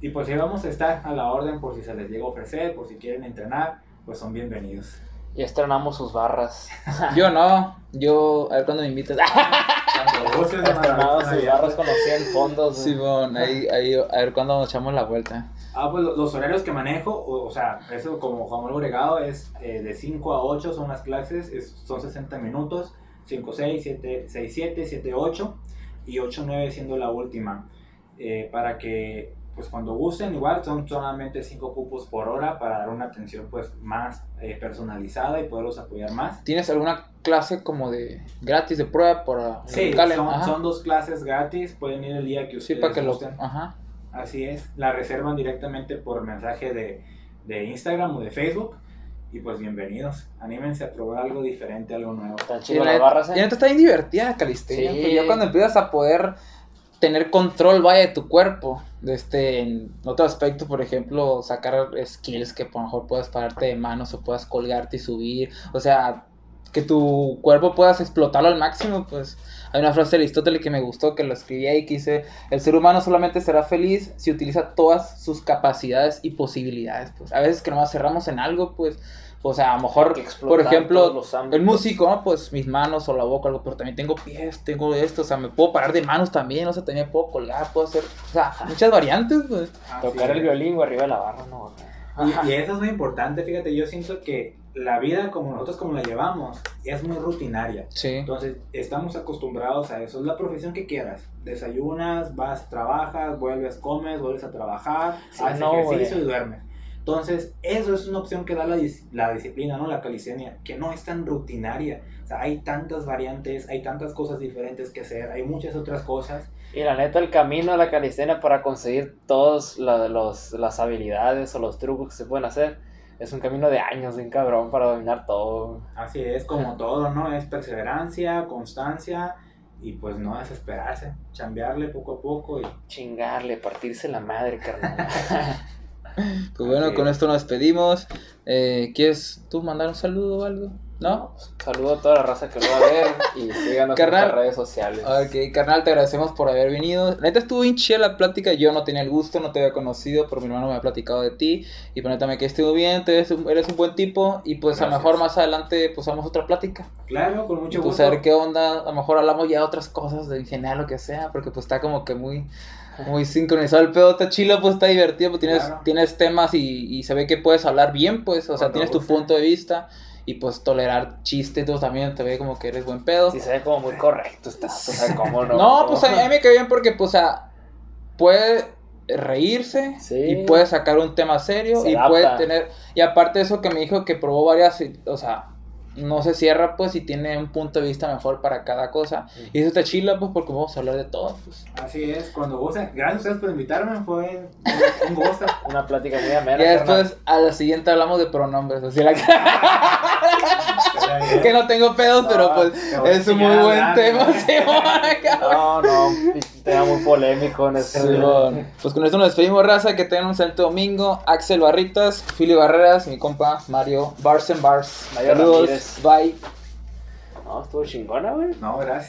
Y pues ahí vamos a estar a la orden por si se les llega a ofrecer, por si quieren entrenar, pues son bienvenidos. Y estrenamos sus barras. Yo no. Yo, a ver cuándo me invitas. Cuando Estrenamos sus barras con los 100 fondos. güey. Simón, ahí, ahí, a ver cuándo nos echamos la vuelta. Ah, pues lo- los horarios que manejo, o, o sea, eso como Juan Manuel Bregado es eh, de 5 a 8 son las clases, es- son 60 minutos, 5, 6, 7, 6, 7, 7, 8 y 8, 9 siendo la última. Eh, para que, pues cuando gusten, igual son solamente 5 cupos por hora para dar una atención pues más eh, personalizada y poderlos apoyar más. ¿Tienes alguna clase como de gratis de prueba para Sí, son, son dos clases gratis, pueden ir el día que Sí, ustedes para que lo. gusten. Ajá. Así es, la reservan directamente por mensaje de, de Instagram o de Facebook. Y pues bienvenidos, anímense a probar algo diferente, algo nuevo. Están Y chidas la las neta- barras, y la neta está bien divertida calistenia. Sí. pues, ya cuando empiezas a poder tener control, vaya, de tu cuerpo. De este, en otro aspecto, por ejemplo, sacar skills que a lo mejor puedas pararte de manos o puedas colgarte y subir. O sea, que tu cuerpo puedas explotarlo al máximo, pues hay una frase de Aristóteles que me gustó, que lo escribí ahí, que dice, el ser humano solamente será feliz si utiliza todas sus capacidades y posibilidades, pues a veces que nomás cerramos en algo, pues, o sea, a lo mejor, por ejemplo, los el músico, ¿no? Pues mis manos o la boca, algo, pero también tengo pies, tengo esto, o sea, me puedo parar de manos también, o sea, también puedo colgar, puedo hacer, o sea, muchas variantes, pues. Tocar el es. violín o arriba de la barra, no. Y, y eso es muy importante, fíjate, yo siento que la vida como nosotros como la llevamos es muy rutinaria. Sí. Entonces, estamos acostumbrados a eso. Es la profesión que quieras. Desayunas, vas, trabajas, vuelves, comes, vuelves a trabajar, Sí, haces no, ejercicio güey. y duermes. Entonces, eso es una opción que da la, dis- la disciplina, ¿no? La calistenia, que no es tan rutinaria. O sea, hay tantas variantes, hay tantas cosas diferentes que hacer, hay muchas otras cosas. Y la neta, el camino a la calistenia para conseguir todas las habilidades o los trucos que se pueden hacer es un camino de años, bien cabrón, para dominar todo. Así es como todo, ¿no? Es perseverancia, constancia y pues no desesperarse, chambearle poco a poco y Chingarle, partirse la madre, carnal. Pues bueno, Así con es. esto nos despedimos. Eh, ¿Quieres tú mandar un saludo o algo? ¿No? Saludo a toda la raza que lo va a ver y síganos Carnal. en nuestras redes sociales. Ok, carnal, te agradecemos por haber venido. La Neta estuvo bien chida la plática. Yo no tenía el gusto, no te había conocido, pero mi hermano me ha platicado de ti. Y neta me quedé estuvo bien, te eres un, eres un buen tipo. Y pues a lo mejor más adelante pues hagamos otra plática. claro, con mucho pues gusto. a ver qué onda. A lo mejor hablamos ya de otras cosas, de ingeniar lo que sea, porque pues está como que muy. Muy sincronizado el pedo, está chilo, pues está divertido, pues tienes, Claro. tienes temas y, y se ve que puedes hablar bien, pues, o sea, Cuando tienes tu guste. punto de vista y pues tolerar chistes, tú también te ve como que eres buen pedo. Sí, se ve como muy correcto, está, o sea, cómo no. No, pues a mí, me cae bien porque, pues, o sea, puede reírse Sí. y puede sacar un tema serio Se y adapta. puede tener. Y aparte de eso que me dijo que probó varias, o sea, no se cierra, pues, y tiene un punto de vista mejor para cada cosa. Y eso está chila, pues, porque vamos a hablar de todo, pues. Así es, cuando gusten. Gracias a ustedes por invitarme, fue un gusto. Una plática muy amena. Ya carnal. después, a la siguiente hablamos de pronombres, así la bien. que no tengo pedos, No, pero pues es un muy buen tema, ¿no? Simón. No, no, tema muy polémico en este Simón. Pues con esto nos despedimos, raza. Que tengan un excelente domingo. Axel Barritas, Fili Barreras, mi compa Mario Bars and Bars. Mario Saludos. Ramírez. Bye. No, estuvo chingona, güey. No, gracias.